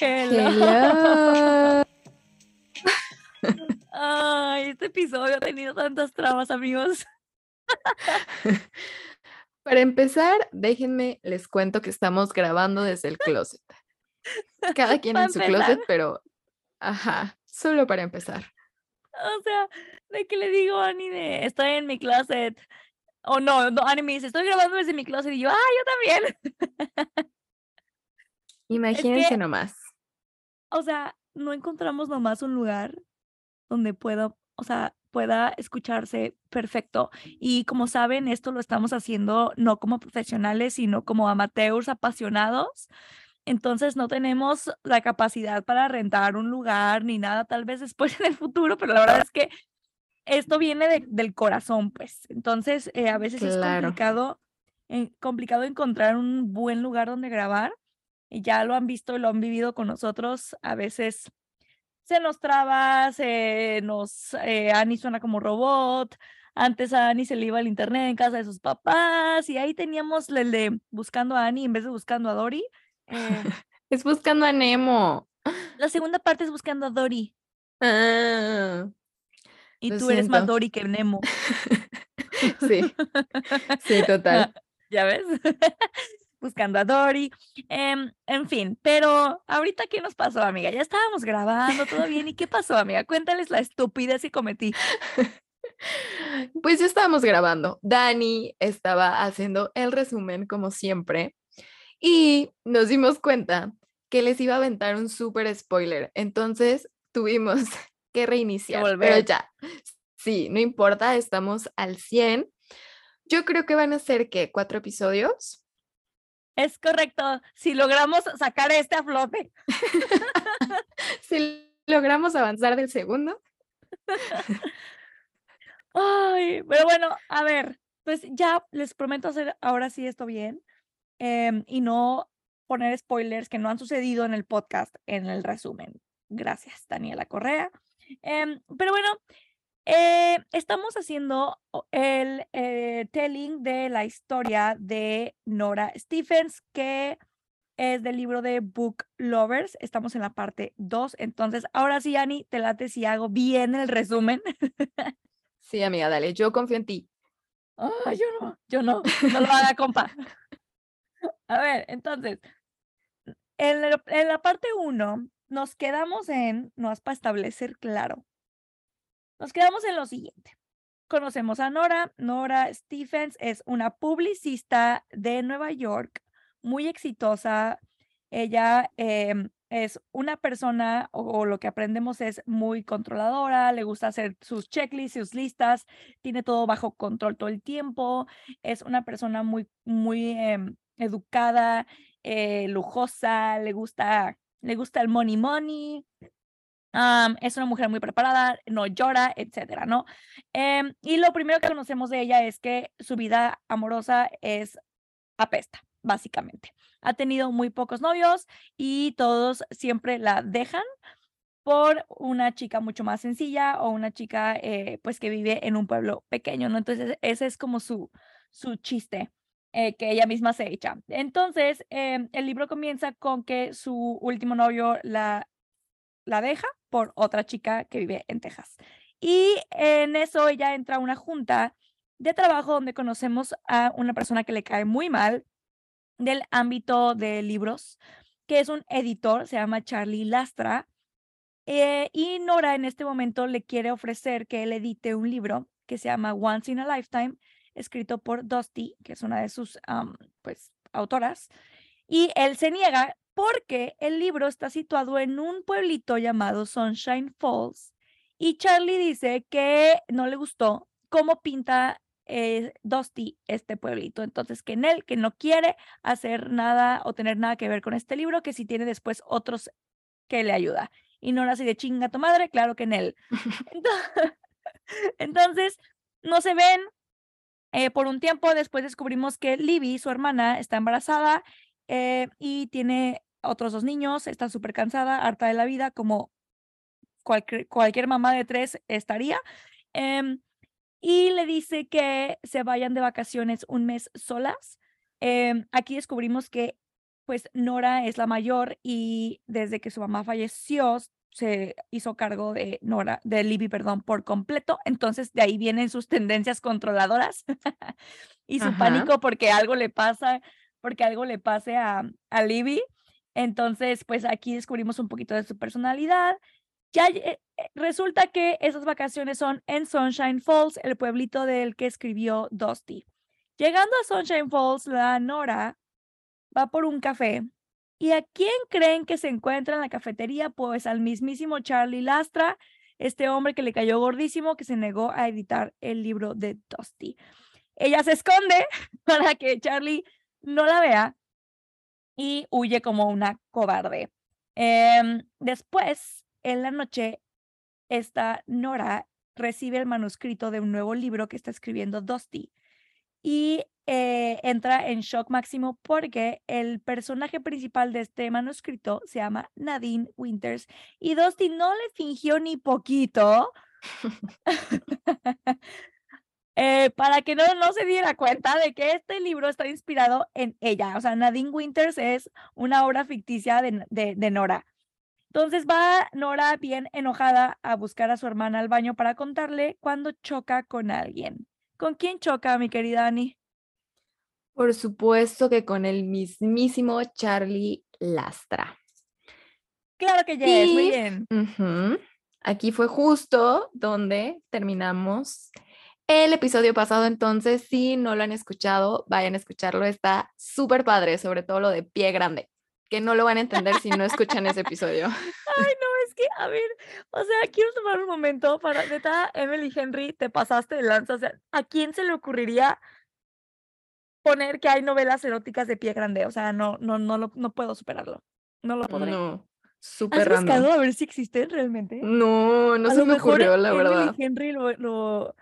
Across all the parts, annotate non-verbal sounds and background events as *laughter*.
Hello. Ay, este episodio ha tenido tantas trabas, amigos. *laughs* Para empezar, déjenme les cuento que estamos grabando desde el closet. Cada quien en su empezar. closet, pero ajá, solo para empezar. O sea, de que le digo a Ani de estoy en mi closet. O no, no, Ani me dice, estoy grabando desde mi closet. Y yo, ah, yo también. *laughs* Imagínense nomás. O sea, no encontramos nomás un lugar donde pueda, o sea, pueda escucharse perfecto. Y como saben, esto lo estamos haciendo no como profesionales, sino como amateurs apasionados. Entonces no tenemos la capacidad para rentar un lugar ni nada, tal vez después *laughs* en el futuro, pero la verdad es que esto viene de- del corazón, pues. Entonces, eh, a veces es complicado, eh, complicado encontrar un buen lugar donde grabar. Y ya lo han visto lo han vivido con nosotros. A veces se nos traba, se nos, eh, Ani suena como robot. Antes a Ani se le iba el internet en casa de sus papás y ahí teníamos el de buscando a Ani en vez de buscando a Dory. Eh, Es buscando a Nemo. la segunda parte es buscando a Dory Ah, y tú eres más. Dory que Nemo. *laughs* sí, sí, total. *laughs* ¿Ya ves? *laughs* Buscando a Dory. Em, en fin, pero ahorita, ¿qué nos pasó, amiga? Ya estábamos grabando, todo bien. ¿Y qué pasó, amiga? Cuéntales la estupidez que cometí. Pues ya estábamos grabando. Dani estaba haciendo el resumen como siempre y nos dimos cuenta que les iba a aventar un súper spoiler. Entonces tuvimos *laughs* que reiniciar. Pero ya, sí, no importa, estamos al 100. Yo creo que van a ser, ¿qué? ¿Cuatro episodios? Es correcto. Si logramos sacar este a flote. *laughs* Si logramos avanzar del segundo. *laughs* Ay, pero bueno, a ver, pues ya les prometo hacer ahora sí esto bien em, y no poner spoilers que no han sucedido en el podcast en el resumen. Gracias, Daniela Correa. Em, pero bueno, eh, estamos haciendo el eh, telling de la historia de Nora Stephens, que es del libro de Book Lovers. Estamos en la parte 2. Entonces, ahora sí, Ani, te late si hago bien el resumen. Sí, amiga, dale, yo confío en ti. Ah, yo no, yo no, no lo haga, compa. *laughs* A ver, entonces, en la, parte 1 nos quedamos en, no es para establecer claro, nos quedamos en lo siguiente. Conocemos a Nora. Nora Stephens es una publicista de Nueva York, muy exitosa. Ella em, es una persona, o, o lo que aprendemos es muy controladora, le gusta hacer sus checklists, sus listas, tiene todo bajo control todo el tiempo, es una persona muy, muy em, educada, eh, lujosa, le gusta, le gusta el money money, es una mujer muy preparada, no llora, etcétera, ¿no? Em, y lo primero que conocemos de ella es que su vida amorosa es apesta, básicamente. Ha tenido muy pocos novios y todos siempre la dejan por una chica mucho más sencilla o una chica eh, pues que vive en un pueblo pequeño, ¿no? Entonces ese es como su, su chiste eh, que ella misma se echa. Entonces em, el libro comienza con que su último novio la, la deja por otra chica que vive en Texas. Y en eso ella entra a una junta de trabajo donde conocemos a una persona que le cae muy mal del ámbito de libros, que es un editor, se llama Charlie Lastra. eh, y Nora en este momento le quiere ofrecer que él edite un libro que se llama Once in a Lifetime, escrito por Dusty, que es una de sus pues, autoras. Y él se niega porque el libro está situado en un pueblito llamado Sunshine Falls. Y Charlie dice que no le gustó cómo pinta eh, Dusty este pueblito. Entonces, que en él, que no quiere hacer nada o tener nada que ver con este libro, que si tiene después otros que le ayuda. Y no así de chinga tu madre, claro que en él. *laughs* Ento- *laughs* Entonces, no se ven. Eh, por un tiempo después descubrimos que Libby, su hermana, está embarazada eh, y tiene otros dos niños, está súper cansada, harta de la vida, como cualquier, mamá de tres estaría. Em, y le dice que se vayan de vacaciones un mes solas. Em, aquí descubrimos que pues Nora es la mayor y desde que su mamá falleció se hizo cargo de Nora, de Libby, perdón, por completo. Entonces de ahí vienen sus tendencias controladoras *laughs* y su pánico porque algo le pasa, porque algo le pase a, a Libby. Entonces, pues aquí descubrimos un poquito de su personalidad. Ya eh, eh, resulta que esas vacaciones son en Sunshine Falls, el pueblito del que escribió Dusty. Llegando a Sunshine Falls, la Nora va por un café ¿Y a quién creen que se encuentra en la cafetería? Pues al mismísimo Charlie Lastra, este hombre que le cayó gordísimo, que se negó a editar el libro de Dusty. Ella se esconde *laughs* para que Charlie no la vea y huye como una cobarde. Em, después, en la noche, esta Nora recibe el manuscrito de un nuevo libro que está escribiendo Dusty y eh, entra en shock máximo porque el personaje principal de este manuscrito se llama Nadine Winters y Dusty no le fingió ni poquito *laughs* *laughs* eh, para que no, no se diera cuenta de que este libro está inspirado en ella. O sea, Nadine Winters es una obra ficticia de, de, de Nora. Entonces va Nora bien enojada a buscar a su hermana al baño para contarle cuando choca con alguien. ¿Con quién choca, mi querida Annie? Por supuesto que con el mismísimo Charlie Lastra. Claro que yes, muy bien. Aquí fue justo donde terminamos el episodio pasado, entonces si no lo han escuchado, vayan a escucharlo, está súper padre, sobre todo lo de pie grande, que no lo van a entender si no escuchan ese episodio. *laughs* Ay, no, es que, a ver, o sea, quiero tomar un momento para, neta, Emily Henry, te pasaste de lanza, o sea, ¿a quién se le ocurriría poner que hay novelas eróticas de pie grande. O sea, no, no, no, lo, no puedo superarlo. No lo podré. No, súper ¿Has buscado a ver si existen realmente? No, no se me ocurrió, la verdad. Henry lo, lo,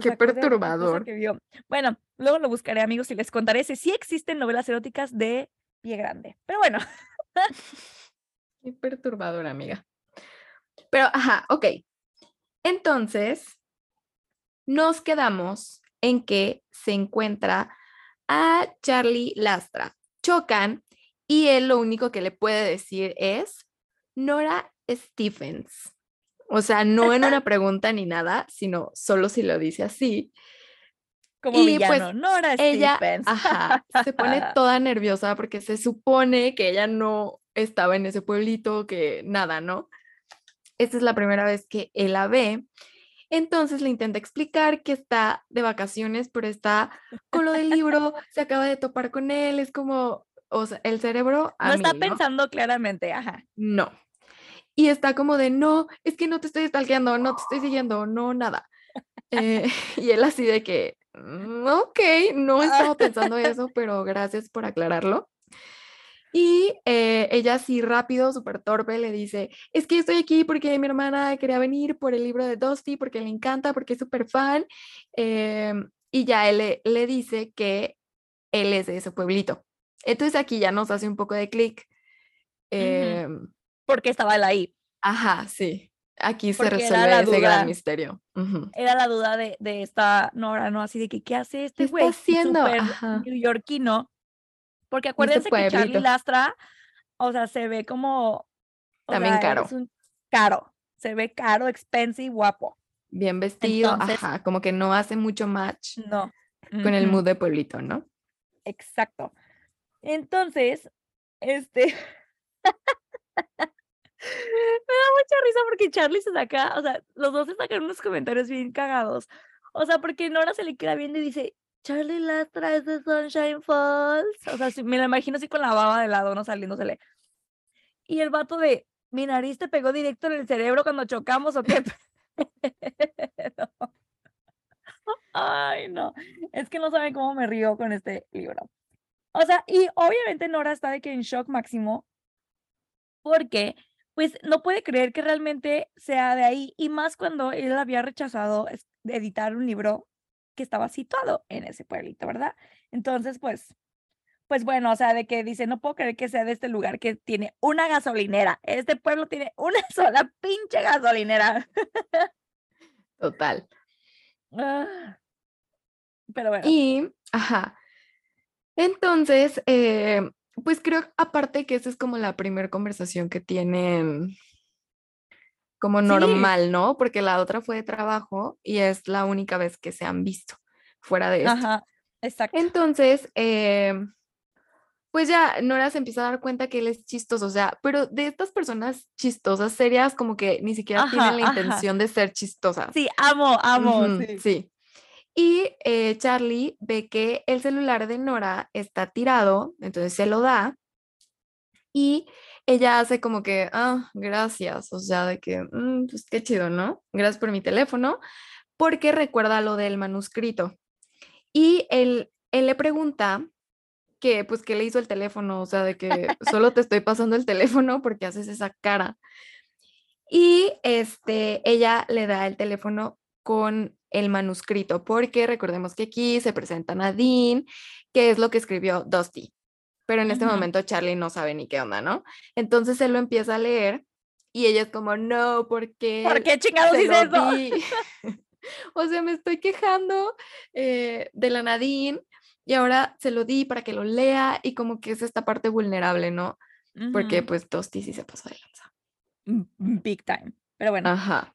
Qué perturbador. Que vio. Bueno, luego lo buscaré, amigos, y les contaré si sí existen novelas eróticas de pie grande. Pero bueno. *laughs* Qué perturbador, amiga. Pero, ajá, ok. Entonces, nos quedamos en que se encuentra a Charlie Lastra. Chocan y él lo único que le puede decir es Nora Stephens. O sea, no en una *laughs* pregunta ni nada, sino solo si lo dice así. Como y pues villano, Nora ella, Stephens. se pone *laughs* toda nerviosa porque se supone que ella no estaba en ese pueblito, que nada, ¿no? Esta es la primera vez que él la ve entonces le intenta explicar que está de vacaciones, pero está con lo del libro, se acaba de topar con él, es como, o sea, el cerebro... no está pensando claramente, ajá. No. Y está como de, no, es que no te estoy stalkeando, no te estoy siguiendo, no, nada. Eh, *laughs* y él así de que, mm, ok, no estaba *laughs* pensando eso, pero gracias por aclararlo. Y eh, ella así rápido, súper torpe, le dice, es que estoy aquí porque mi hermana quería venir por el libro de Dusty, porque le encanta, porque es súper fan. Em, y ya él le, le, dice que él es de ese pueblito. Entonces aquí ya nos hace un poco de clic. Eh, porque estaba él ahí. Ajá, sí. Aquí se resuelve ese gran misterio. Era la duda de, de, esta Nora, ¿no? Así de que, ¿qué hace este güey? está haciendo? neoyorquino porque acuérdense que Charlie Lastra, o sea, se ve como... También caro. Es un caro, se ve caro, expensive, guapo. Bien vestido, ajá, como que no hace mucho match no. con el mood de pueblito, ¿no? Exacto. Entonces, este... *laughs* Me da mucha risa porque Charlie se saca, o sea, los dos se sacan unos comentarios bien cagados. O sea, porque Nora se le queda viendo y dice, Charlie Lastra es de Sunshine Falls. O sea, me la imagino así con la baba de lado, no saliéndosele. Y el vato de, mi nariz te pegó directo en el cerebro cuando chocamos o qué. *laughs* Ay, no. Es que no saben cómo me río con este libro. O sea, y obviamente Nora está de que en shock máximo porque pues no puede creer que realmente sea de ahí y más cuando él había rechazado editar un libro que estaba situado en ese pueblito, ¿verdad? Entonces, pues, pues bueno, o sea, de que dice, no puedo creer que sea de este lugar que tiene una gasolinera. Este pueblo tiene *laughs* una sola pinche gasolinera. Total. Ah. Pero bueno. Y, ajá. Entonces, eh, pues creo, aparte que esa es como la primera conversación que tienen como Sí. normal, ¿no? Porque la otra fue de trabajo y es la única vez que se han visto fuera de esto. Ajá, exacto. Entonces, em, pues ya Nora se empieza a dar cuenta que él es chistoso, o sea, pero de estas personas chistosas, serias, como que ni siquiera Ajá, tienen la ajá. intención de ser chistosas. Sí, amo, amo, sí. Y eh, Charlie ve que el celular de Nora está tirado, entonces se lo da y ella hace como que, ah, gracias, o sea, de que, "Mm, pues qué chido, ¿no? Gracias por mi teléfono, porque recuerda lo del manuscrito. Y él, él le pregunta que, pues, ¿qué le hizo el teléfono? O sea, de que solo te estoy pasando el teléfono porque haces esa cara. Y este, ella le da el teléfono con el manuscrito, porque recordemos que aquí se presenta Nadine, que es lo que escribió Dusty. Pero en este Ujú. momento Charlie no sabe ni qué onda, ¿no? Entonces él lo empieza a leer y ella es como, no, ¿por qué? ¿Por qué chingados hice eso? di?" *laughs* o sea, me estoy quejando eh, de la Nadine y ahora se lo di para que lo lea y como que es esta parte vulnerable, ¿no? Porque Ujú. pues Dusty sí se pasó de lanza. Mm, Big time. Pero bueno. Ajá.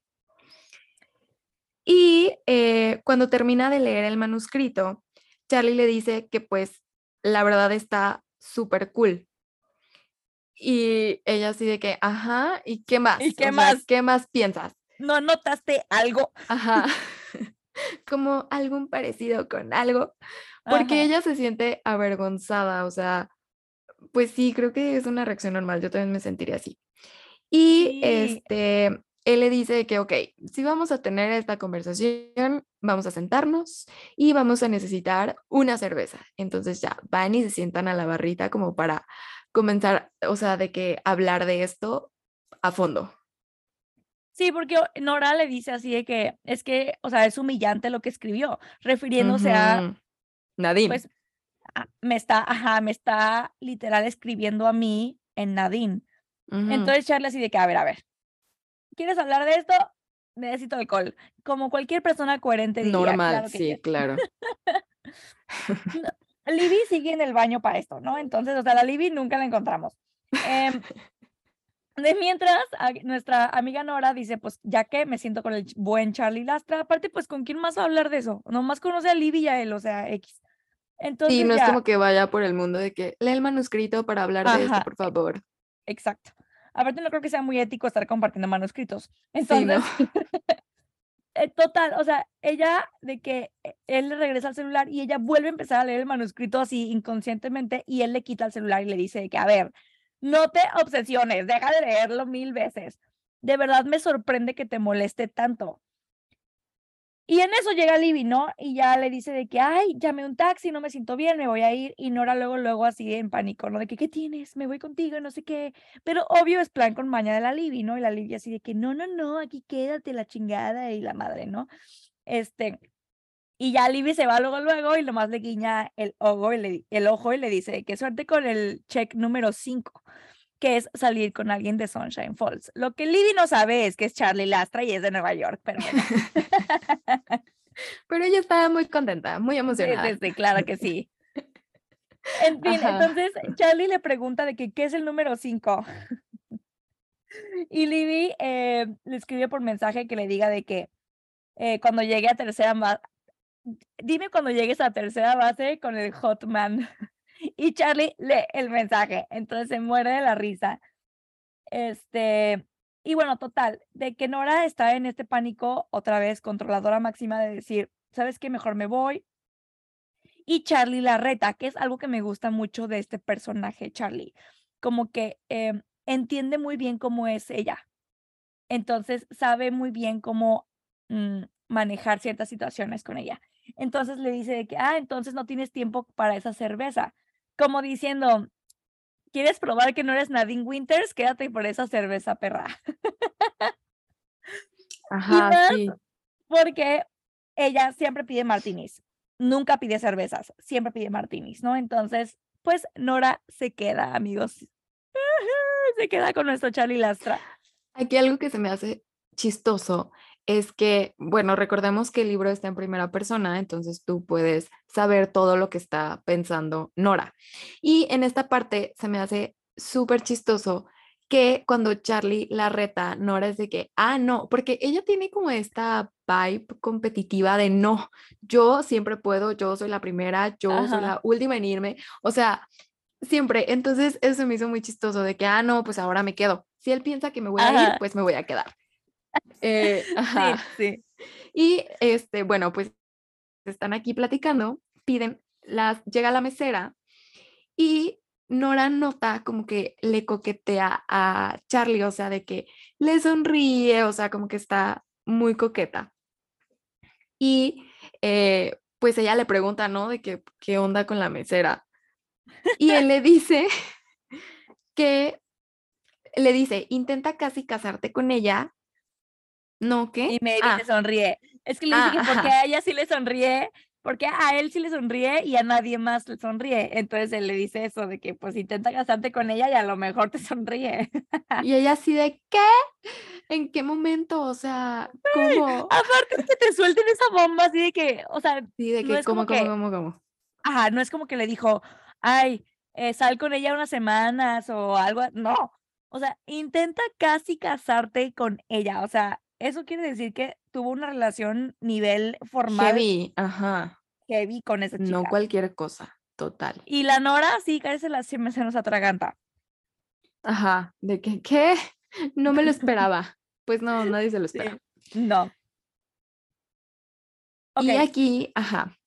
Y eh, cuando termina de leer el manuscrito, Charlie le dice que pues la verdad está súper cool. Y ella así de que, ajá, ¿y qué más? ¿Y qué O sea, más? ¿Qué más piensas? ¿No notaste algo? Ajá. *laughs* *laughs* Como algún parecido con algo. Porque Ajá. ella se siente avergonzada, o sea, pues sí, creo que es una reacción normal, yo también me sentiría así. Y Sí. este, él le dice que, ok, si vamos a tener esta conversación, vamos a sentarnos y vamos a necesitar una cerveza. Entonces ya van y se sientan a la barrita como para comenzar, o sea, de que hablar de esto a fondo. Sí, porque Nora le dice así de que es que, o sea, es humillante lo que escribió, refiriéndose a. Nadine. pues, me está, ajá, me está literal escribiendo a mí en Nadine. Entonces Charlie así de que, a ver, a ver, ¿quieres hablar de esto? Necesito alcohol. Como cualquier persona coherente diría, Normal, claro sí, claro. *laughs* *laughs* Libby sigue en el baño para esto, ¿no? Entonces, o sea, la Libby nunca la encontramos. Em, de mientras, nuestra amiga Nora dice, pues ya que me siento con el buen Charlie Lastra, aparte, pues ¿con quién más va a hablar de eso? Nomás conoce a Libby y a él, o sea, X. Entonces Sí, no es como que vaya por el mundo de que lee el manuscrito para hablar de esto, por favor. exacto. Aparte, no creo que sea muy ético estar compartiendo manuscritos. Sí, no. Entonces, *laughs* eh, total, o sea, ella de que eh, él le regresa al celular y ella vuelve a empezar a leer el manuscrito así inconscientemente y él le quita el celular y le dice de que, a ver, no te obsesiones, deja de leerlo mil veces. De verdad me sorprende que te moleste tanto. Y en eso llega Libby, ¿no? Y ya le dice de que, ay, llamé un taxi, no me siento bien, me voy a ir. Y Nora luego, luego así en pánico, ¿no? De que, ¿qué tienes? Me voy contigo, no sé qué. Pero obvio es plan con maña de la Libby, ¿no? Y la Libby así de que, no, no, no, aquí quédate la chingada y la madre, ¿no? Este, y ya Libby se va luego, luego y nomás le guiña el ojo y le, el ojo y le dice que suerte con el check número 5, que es salir con alguien de Sunshine Falls. Lo que Libby no sabe es que es Charlie Lastra y es de Nueva York, pero bueno. *laughs* Pero ella estaba muy contenta, muy emocionada. sí, sí, claro que sí. *laughs* En fin, Ajá. entonces Charlie le pregunta de que qué es el número 5. *laughs* Y Libby eh, le escribe por mensaje que le diga de que eh, cuando llegue a tercera base, dime cuando llegues a tercera base con el Hotman. Y Charlie lee el mensaje, entonces se muere de la risa. Este, y bueno, total, de que Nora está en este pánico, otra vez controladora máxima de decir, ¿sabes qué? Mejor me voy. Y Charlie la reta, que es algo que me gusta mucho de este personaje, Charlie. Como que em, entiende muy bien cómo es ella. Entonces sabe muy bien cómo mm, manejar ciertas situaciones con ella. Entonces le dice de que, ah, entonces no tienes tiempo para esa cerveza. Como diciendo, ¿quieres probar que no eres Nadine Winters? Quédate por esa cerveza, perra. Ajá, más, sí. Porque ella siempre pide martinis. Nunca pide cervezas, siempre pide martinis, ¿no? Entonces, pues Nora se queda, amigos. Se queda con nuestro Charlie Lastra. Aquí algo que se me hace chistoso es que, bueno, recordemos que el libro está en primera persona, entonces tú puedes saber todo lo que está pensando Nora. Y en esta parte se me hace súper chistoso que cuando Charlie la reta, Nora es de que, ah, no, porque ella tiene como esta vibe competitiva de no, yo siempre puedo, yo soy la primera, yo soy la última en irme, o sea, siempre. Entonces, eso me hizo muy chistoso de que, ah, no, pues ahora me quedo. Si él piensa que me voy a ir, pues me voy a quedar. Eh, *laughs* Sí, Y este, bueno, pues están aquí platicando, piden, las, llega la mesera y Nora nota como que le coquetea a Charlie, o sea, de que le sonríe, o sea, como que está muy coqueta. Y eh, pues ella le pregunta, ¿no? De que, qué onda con la mesera. Y él le dice *laughs* que, le dice, intenta casi casarte con ella. ¿No qué? Y dice, ah. sonríe. Es que le dije ah, que porque a ella sí le sonríe porque a él sí le sonríe y a nadie más le sonríe. Entonces él le dice eso de que pues intenta casarte con ella y a lo mejor te sonríe. Y ella así de ¿qué? ¿En qué momento? O sea, ¿cómo? aparte es que te suelten esa bomba así de que, o sea, sí, de que, ¿cómo, cómo, cómo, cómo? Ajá, no es como que le dijo, ay, eh, sal con ella unas semanas o algo, no. O sea, intenta casi casarte con ella. O sea, eso quiere decir que tuvo una relación nivel formal. Heavy, ajá. Heavy con esa chica. No cualquier cosa, total. Y la Nora sí, casi la se nos atraganta. Ajá, de que, ¿qué? *laughs* No me lo esperaba. pues no, nadie se lo *laughs* espera. No. Y aquí, ajá.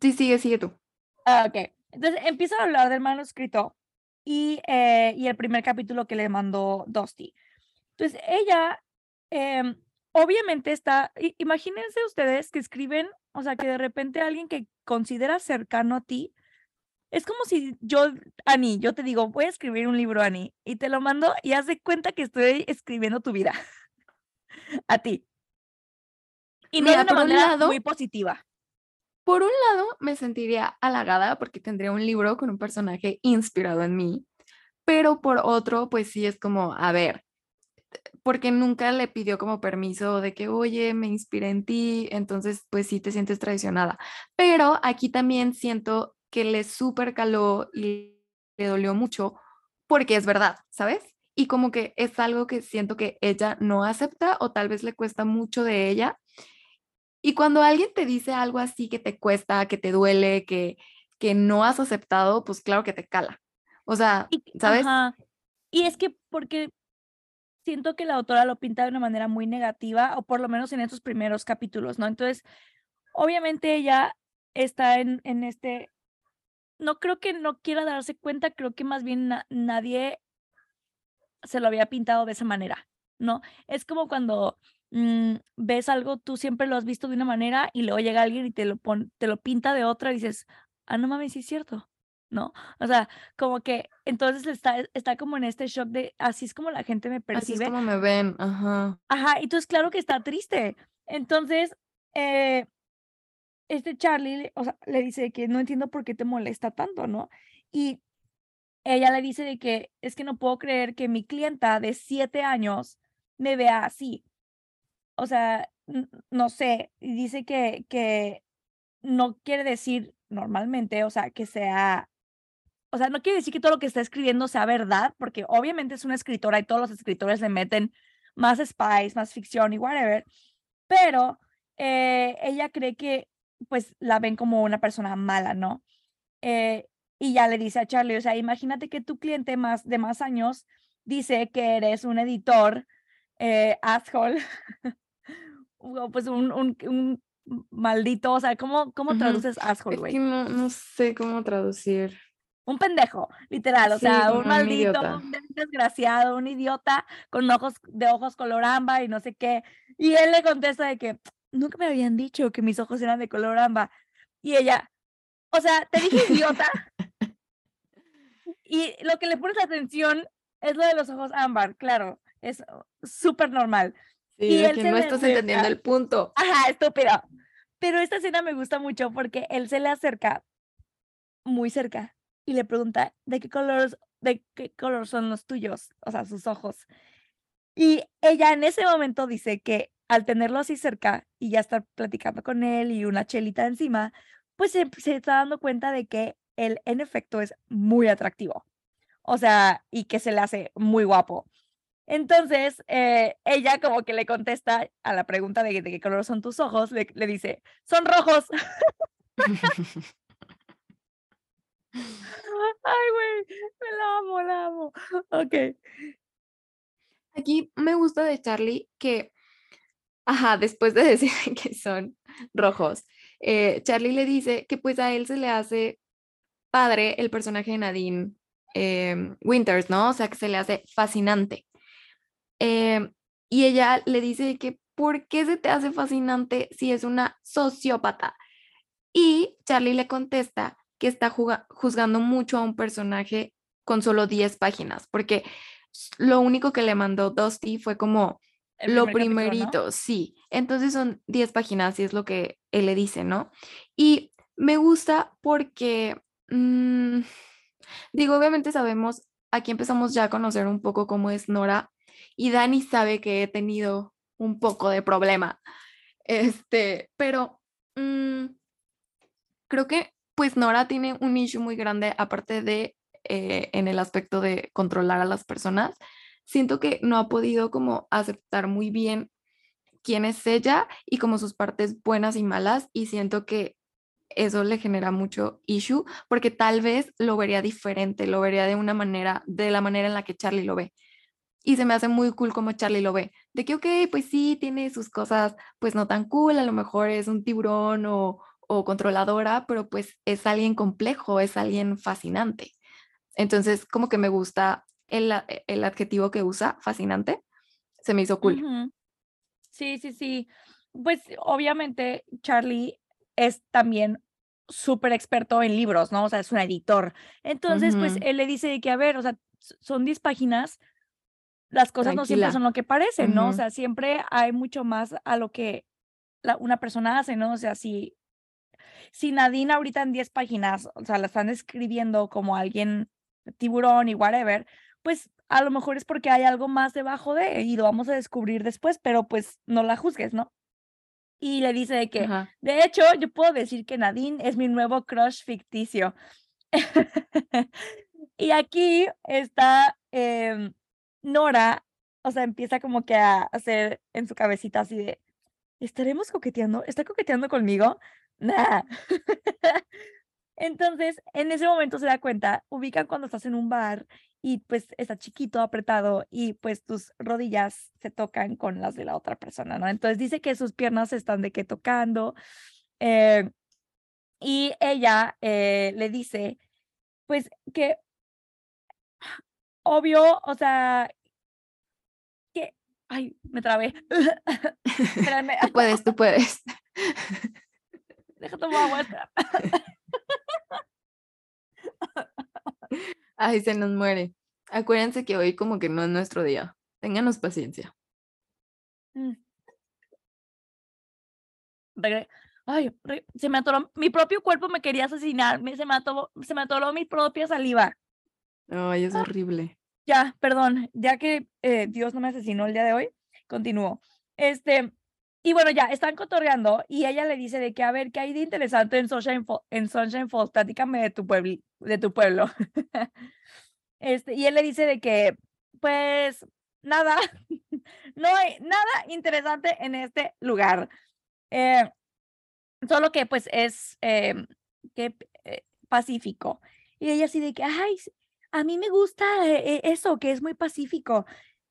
Sí, sigue, sigue tú. Ah, ok. Entonces empieza a hablar del manuscrito y, eh, y el primer capítulo que le mandó Dusty. Entonces ella Em, obviamente está, imagínense ustedes que escriben, o sea, que de repente alguien que considera cercano a ti, es como si yo, Ani, yo te digo, voy a escribir un libro, Ani, y te lo mando y haz de cuenta que estoy escribiendo tu vida *laughs* a ti. Y no de una manera muy positiva. Por un lado, me sentiría halagada porque tendría un libro con un personaje inspirado en mí, pero por otro, pues sí es como, a ver, porque nunca le pidió como permiso de que, oye, me inspiré en ti, entonces pues sí te sientes traicionada. Pero aquí también siento que le súper caló y le dolió mucho porque es verdad, ¿sabes? Y como que es algo que siento que ella no acepta o tal vez le cuesta mucho de ella. Y cuando alguien te dice algo así que te cuesta, que te duele, que, que no has aceptado, pues claro que te cala. O sea, ¿sabes? Y es que porque siento que la autora lo pinta de una manera muy negativa, o por lo menos en estos primeros capítulos, ¿no? Entonces, obviamente ella está en, en este, no creo que no quiera darse cuenta, creo que más bien nadie se lo había pintado de esa manera, ¿no? Es como cuando mm, ves algo, tú siempre lo has visto de una manera y luego llega alguien y te lo, te lo pinta de otra y dices, ah, no mames, sí es cierto, ¿no? O sea, como que entonces está, está como en este shock de así es como la gente me percibe. Así es como me ven, ajá. Ajá, y entonces claro que está triste. Entonces, eh, este Charlie, o sea, le dice que no entiendo por qué te molesta tanto, ¿no? Y ella le dice de que es que no puedo creer que mi clienta de siete años me vea así. O sea, no sé, y dice que, que no quiere decir normalmente, o sea, que sea o sea, no quiere decir que todo lo que está escribiendo sea verdad, porque obviamente es una escritora y todos los escritores le meten más spice, más ficción y whatever, pero eh, ella cree que pues la ven como una persona mala, ¿no? Eh, y ya le dice a Charlie, o sea, imagínate que tu cliente más de más años dice que eres un editor eh, asshole, *laughs* o pues un, un, maldito, o sea, ¿cómo, cómo traduces asshole, güey? no, no sé cómo traducir un pendejo, literal, o sea, un maldito, un, desgraciado, un idiota con ojos de ojos color ámbar y no sé qué. Y él le contesta de que nunca me habían dicho que mis ojos eran de color ámbar. Y ella, o sea, te dije idiota. *laughs* y lo que le pones atención es lo de los ojos ámbar, claro, es súper normal. Sí, y él que no estás entendiendo el punto. Ajá, estúpido. Pero esta escena me gusta mucho porque él se le acerca muy cerca y le pregunta, ¿de qué color, de qué color son los tuyos? O sea, sus ojos. Y ella en ese momento dice que al tenerlo así cerca y ya estar platicando con él y una chelita encima, pues se, se está dando cuenta de que él en efecto es muy atractivo. O sea, y que se le hace muy guapo. Entonces, eh, ella como que le contesta a la pregunta de, de qué color son tus ojos, le, le dice, son rojos. *laughs* *laughs* Ay, güey, me la amo, la amo. Ok. Aquí me gusta de Charlie que, ajá, después de decir *laughs* que son rojos, eh, Charlie le dice que pues a él se le hace padre el personaje de Nadine em, Winters, ¿no? O sea, que se le hace fascinante. Em, y ella le dice que, ¿por qué se te hace fascinante si es una sociópata? Y Charlie le contesta que está juzgando mucho a un personaje con solo 10 páginas, porque lo único que le mandó Dusty fue como lo primerito, sí. Entonces son 10 páginas y es lo que él le dice, ¿no? Y me gusta porque, mm, digo, obviamente sabemos, aquí empezamos ya a conocer un poco cómo es Nora y Dani sabe que he tenido un poco de problema, este, pero mm, creo que pues Nora tiene un issue muy grande aparte de eh, en el aspecto de controlar a las personas. Siento que no ha podido como aceptar muy bien quién es ella y como sus partes buenas y malas y siento que eso le genera mucho issue porque tal vez lo vería diferente, lo vería de una manera, de la manera en la que Charlie lo ve. Y se me hace muy cool como Charlie lo ve, de que, ok, pues sí, tiene sus cosas, pues no tan cool, a lo mejor es un tiburón o, o controladora, pero pues es alguien complejo, es alguien fascinante. Entonces, como que me gusta el, el adjetivo que usa, fascinante, se me hizo cool. Sí, sí, sí. Pues obviamente Charlie es también súper experto en libros, ¿no? O sea, es un editor. Entonces, pues él le dice que, a ver, o sea, son 10 páginas, las cosas no siempre son lo que parecen, ¿no? O sea, siempre hay mucho más a lo que la, una persona hace, ¿no? O sea, si si Nadine ahorita en 10 páginas, o sea, la están escribiendo como alguien tiburón y whatever, pues a lo mejor es porque hay algo más debajo de y lo vamos a descubrir después, pero pues no la juzgues, ¿no? Y le dice de que, de hecho, yo puedo decir que Nadine es mi nuevo crush ficticio. *laughs* y aquí está em, Nora, o sea, empieza como que a hacer en su cabecita así de, ¿estaremos coqueteando? ¿Está coqueteando conmigo? Nah. *laughs* Entonces, en ese momento se da cuenta, ubican cuando estás en un bar y pues está chiquito, apretado y pues tus rodillas se tocan con las de la otra persona, ¿no? Entonces dice que sus piernas están de que tocando eh, y ella eh, le dice, pues que obvio, o sea, que, ay, me trabé. *laughs* tú puedes, tú puedes. *laughs* Deja tomar agua. *laughs* Ay, se nos muere. Acuérdense que hoy como que no es nuestro día. Ténganos paciencia. Mm. Ay, se me atoró, mi propio cuerpo me quería asesinar, se me atoró, se me atoró mi propia saliva. Ay, es ah. horrible. Ya, perdón, ya que eh, Dios no me asesinó el día de hoy, continúo. Este, y bueno, ya están cotorreando y ella le dice de que, a ver, ¿qué hay de interesante en Sunshine, en Sunshine Falls? Platícame de tu, pueblo de tu pueblo. *laughs* este, y él le dice de que, pues, nada, *laughs* no hay nada interesante en este lugar. Eh, solo que, pues, es eh, que, eh, pacífico. Y ella así de que, ay, a mí me gusta eso, que es muy pacífico.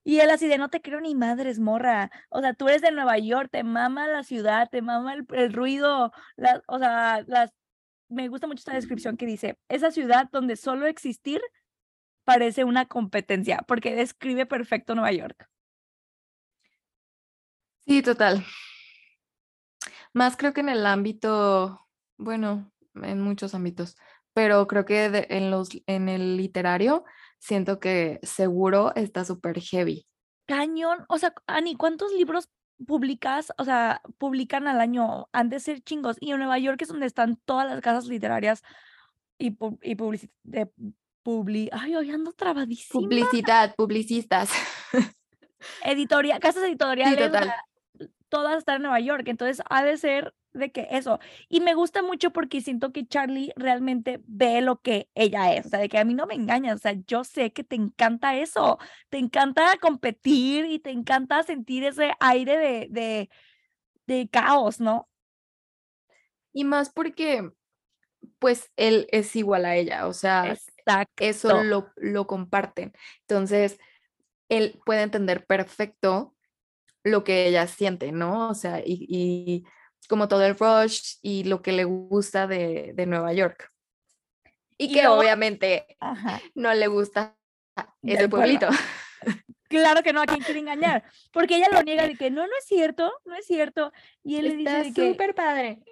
Y él así de, no te creo ni madres, morra. O sea, tú eres de Nueva York, te mama la ciudad, te mama el, ruido, la, o sea, las... Me gusta mucho esta descripción que dice, esa ciudad donde solo existir parece una competencia, porque describe perfecto Nueva York. Sí, total. Más creo que en el ámbito, bueno, en muchos ámbitos, pero creo que en, los, en el literario siento que seguro está súper heavy. Cañón, o sea, Ani, ¿cuántos libros publicas, o sea, publican al año? Han de ser chingos. Y en Nueva York es donde están todas las casas literarias y, y de publi... Ay, hoy ando trabadísima. Publicidad, publicistas. *laughs* Editoria, casas editoriales. Todas están en Nueva York, entonces ha de ser de que eso. Y me gusta mucho porque siento que Charlie realmente ve lo que ella es, o sea, de que a mí no me engañas, o sea, yo sé que te encanta eso, te encanta competir y te encanta sentir ese aire de, de, de caos, ¿no? Y más porque, pues, él es igual a ella, o sea, eso lo, lo comparten. Entonces, él puede entender perfecto lo que ella siente, ¿no? O sea, y, como todo el rush y lo que le gusta de, Nueva York. Y, que obviamente no le gusta ese pueblito. *laughs* Claro que no, a quién quiere engañar. Porque ella lo niega de que no, no es cierto, no es cierto. Y él le dice que. súper padre.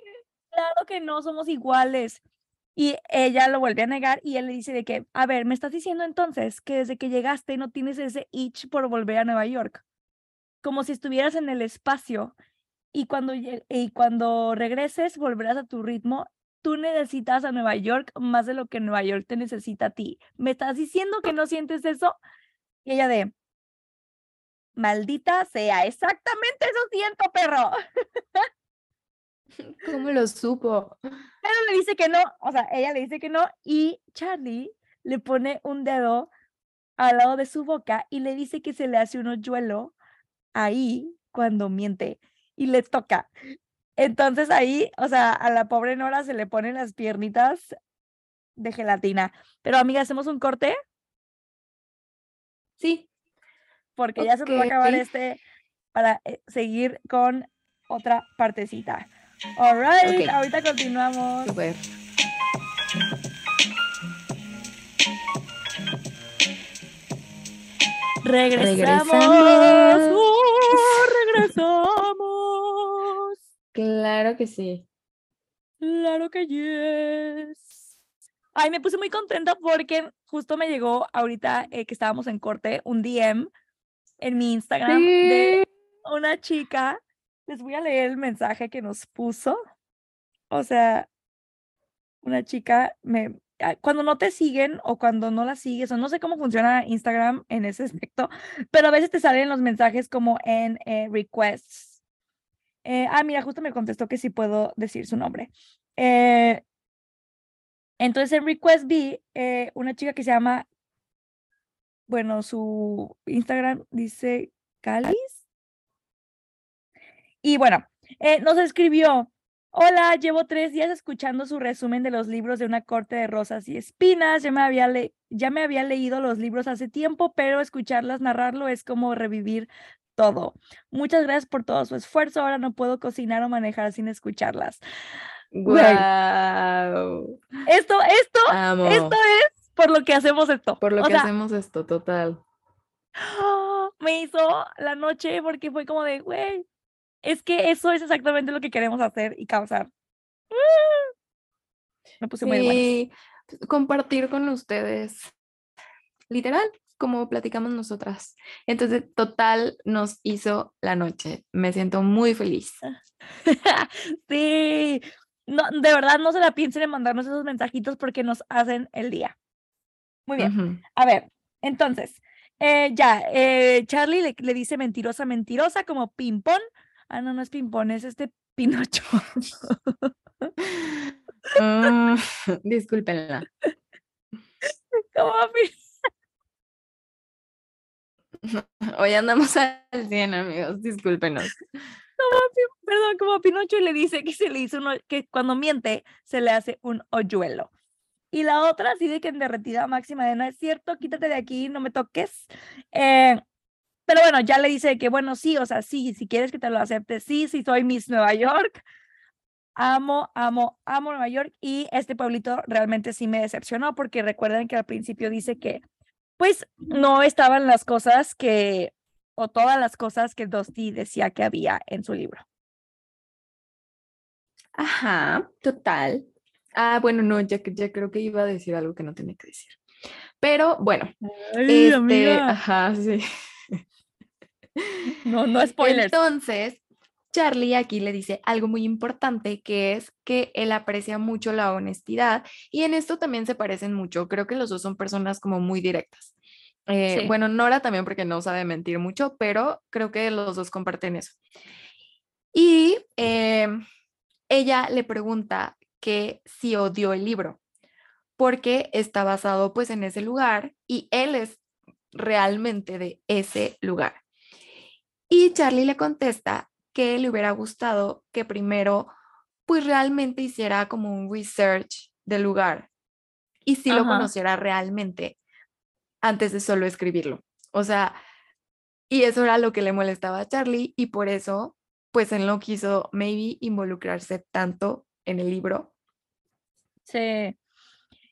Claro que no somos iguales. Y ella lo vuelve a negar y él le dice de que, a ver, me estás diciendo entonces que desde que llegaste no tienes ese itch por volver a Nueva York como si estuvieras en el espacio y cuando, y cuando regreses volverás a tu ritmo. Tú necesitas a Nueva York más de lo que Nueva York te necesita a ti. ¿Me estás diciendo que no sientes eso? Y ella de, maldita sea, exactamente eso siento, perro. *laughs* ¿Cómo lo supo? Pero le dice que no, o sea, ella le dice que no y Charlie le pone un dedo al lado de su boca y le dice que se le hace un hoyuelo ahí cuando miente y le toca. Entonces ahí, o sea, a la pobre Nora se le ponen las piernitas de gelatina. Pero amiga, ¿hacemos un corte? Sí. Porque ya se nos va a acabar este para eh, seguir con otra partecita. All right, ahorita continuamos. Super. Regresamos. regresamos. Claro que sí. Claro que yes. Ay, me puse muy contenta porque justo me llegó ahorita eh, que estábamos en corte un DM en mi Instagram de una chica. Les voy a leer el mensaje que nos puso. O sea, una chica me, cuando no te siguen o cuando no la sigues, o no sé cómo funciona Instagram en ese aspecto, pero a veces te salen los mensajes como en eh, requests. Eh, ah, mira, justo me contestó que sí puedo decir su nombre. Eh, entonces en request vi una chica que se llama, bueno, su Instagram dice Calis. Y bueno, nos escribió, Hola, llevo tres días escuchando su resumen de los libros de una corte de rosas y espinas. Ya me había, ya me había leído los libros hace tiempo, pero escucharlas narrarlo es como revivir todo. Muchas gracias por todo su esfuerzo. Ahora no puedo cocinar o manejar sin escucharlas. Wow. Esto, esto, esto es por lo que hacemos esto. Por lo que hacemos esto, total. *gasps* Me hizo la noche porque fue como de, güey, es que eso es exactamente lo que queremos hacer y causar. Me puse muy sí, compartir con ustedes, literal, como platicamos nosotras. Entonces, total, nos hizo la noche. Me siento muy feliz. *laughs* sí, no, de verdad no se la piensen en mandarnos esos mensajitos porque nos hacen el día. Muy bien. A ver, entonces, eh, ya, eh, Charlie le, le, dice mentirosa, mentirosa como ping-pong Ah, no, no es Pimpón, es este Pinocho. uh, *laughs* discúlpenla. *laughs* ¿Cómo *laughs* Hoy andamos al 100, amigos, discúlpenos. perdón, como Pinocho le dice que se le hizo uno, que cuando miente se le hace un hoyuelo. Y la otra, así de que en derretida máxima de no es cierto, quítate de aquí, no me toques. Eh, pero bueno, ya le dice que, bueno, sí, o sea, sí, si quieres que te lo acepte, sí, sí, soy Miss Nueva York. Amo, amo, amo Nueva York y este pueblito realmente sí me decepcionó porque recuerden que al principio dice que pues no estaban las cosas que, o todas las cosas que Dusty decía que había en su libro. Ajá, total. Ah, bueno, no, ya, ya creo que iba a decir algo que no tenía que decir. Pero bueno, este, ajá, sí. *laughs* No, no spoilers. Entonces, Charlie aquí le dice algo muy importante que es que él aprecia mucho la honestidad y en esto también se parecen mucho. Creo que los dos son personas como muy directas. Eh, bueno, Nora también porque no sabe mentir mucho, pero creo que los dos comparten eso. Y em, ella le pregunta que si odió el libro, porque está basado pues en ese lugar y él es realmente de ese lugar. Y Charlie le contesta que le hubiera gustado que primero pues realmente hiciera como un research del lugar y si lo conociera realmente antes de solo escribirlo. O sea, y eso era lo que le molestaba a Charlie y por eso pues él no quiso maybe involucrarse tanto en el libro. Sí.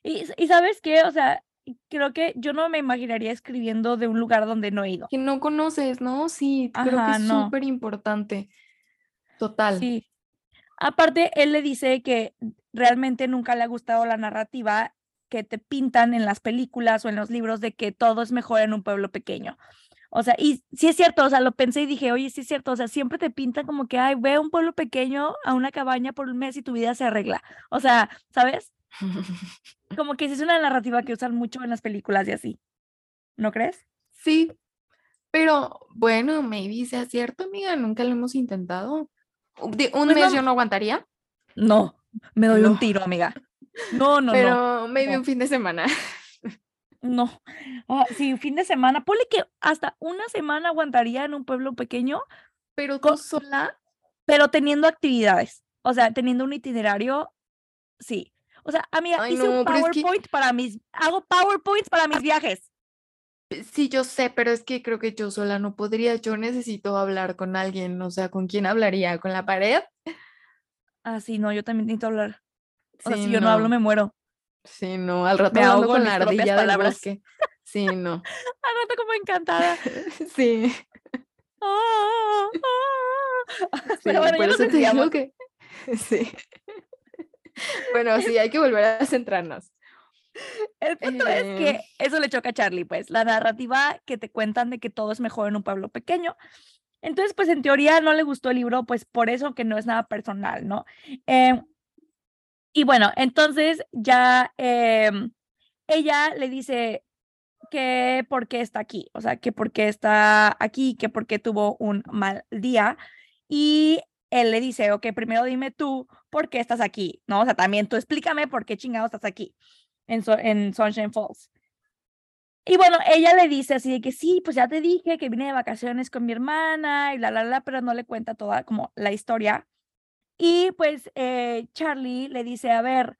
Y, y sabes qué, o sea, creo que yo no me imaginaría escribiendo de un lugar donde no he ido. Que no conoces, ¿no? Sí, creo que es súper importante. Total. Sí. Aparte, él le dice que realmente nunca le ha gustado la narrativa que te pintan en las películas o en los libros de que todo es mejor en un pueblo pequeño. O sea, y sí es cierto, o sea, lo pensé y dije, oye, sí es cierto, o sea, siempre te pintan como que, ay, ve a un pueblo pequeño, a una cabaña por un mes y tu vida se arregla. O sea, ¿sabes? *laughs* Como que es una narrativa que usan mucho en las películas y así. ¿No crees? Sí, pero bueno, maybe sea cierto, amiga, nunca lo hemos intentado. ¿Un pues mes yo no aguantaría? No, me doy un tiro, amiga. No, no, pero no. Pero maybe un fin de semana. *laughs* No, ah, sí, un fin de semana. Ponle que hasta una semana aguantaría en un pueblo pequeño. Pero tú sola. Pero teniendo actividades. O sea, teniendo un itinerario, sí. O sea, amiga, hice un PowerPoint para mis, hago PowerPoints para mis viajes. Eh, sí, yo sé, pero es que creo que yo sola no podría. Yo necesito hablar con alguien. O sea, ¿con quién hablaría? ¿Con la pared? Ah, sí, no, yo también necesito hablar. O sea, si yo no hablo, me muero. Sí, no, al rato me hago con la ardilla del bosque. *laughs* Sí, no. al rato como encantada. *laughs* sí. *laughs* Ah, ah, ah. sí Pero bueno, por eso te digo que... Sí. Bueno, sí, hay que volver a centrarnos. El punto es que eh. eso le choca a Charlie, pues, la narrativa que te cuentan de que todo es mejor en un pueblo pequeño. Entonces, pues en teoría no le gustó el libro, pues por eso que no es nada personal, ¿no? Eh, y bueno, entonces ya em, ella le dice que por qué está aquí, o sea, que por qué está aquí, que por qué tuvo un mal día. Y él le dice, ok, primero dime tú por qué estás aquí, ¿no? O sea, también tú explícame por qué chingado estás aquí en, Sunshine Falls. Y bueno, ella le dice así de que sí, pues ya te dije que vine de vacaciones con mi hermana y la, la, la, pero no le cuenta toda como la historia. Y pues eh, Charlie le dice, a ver,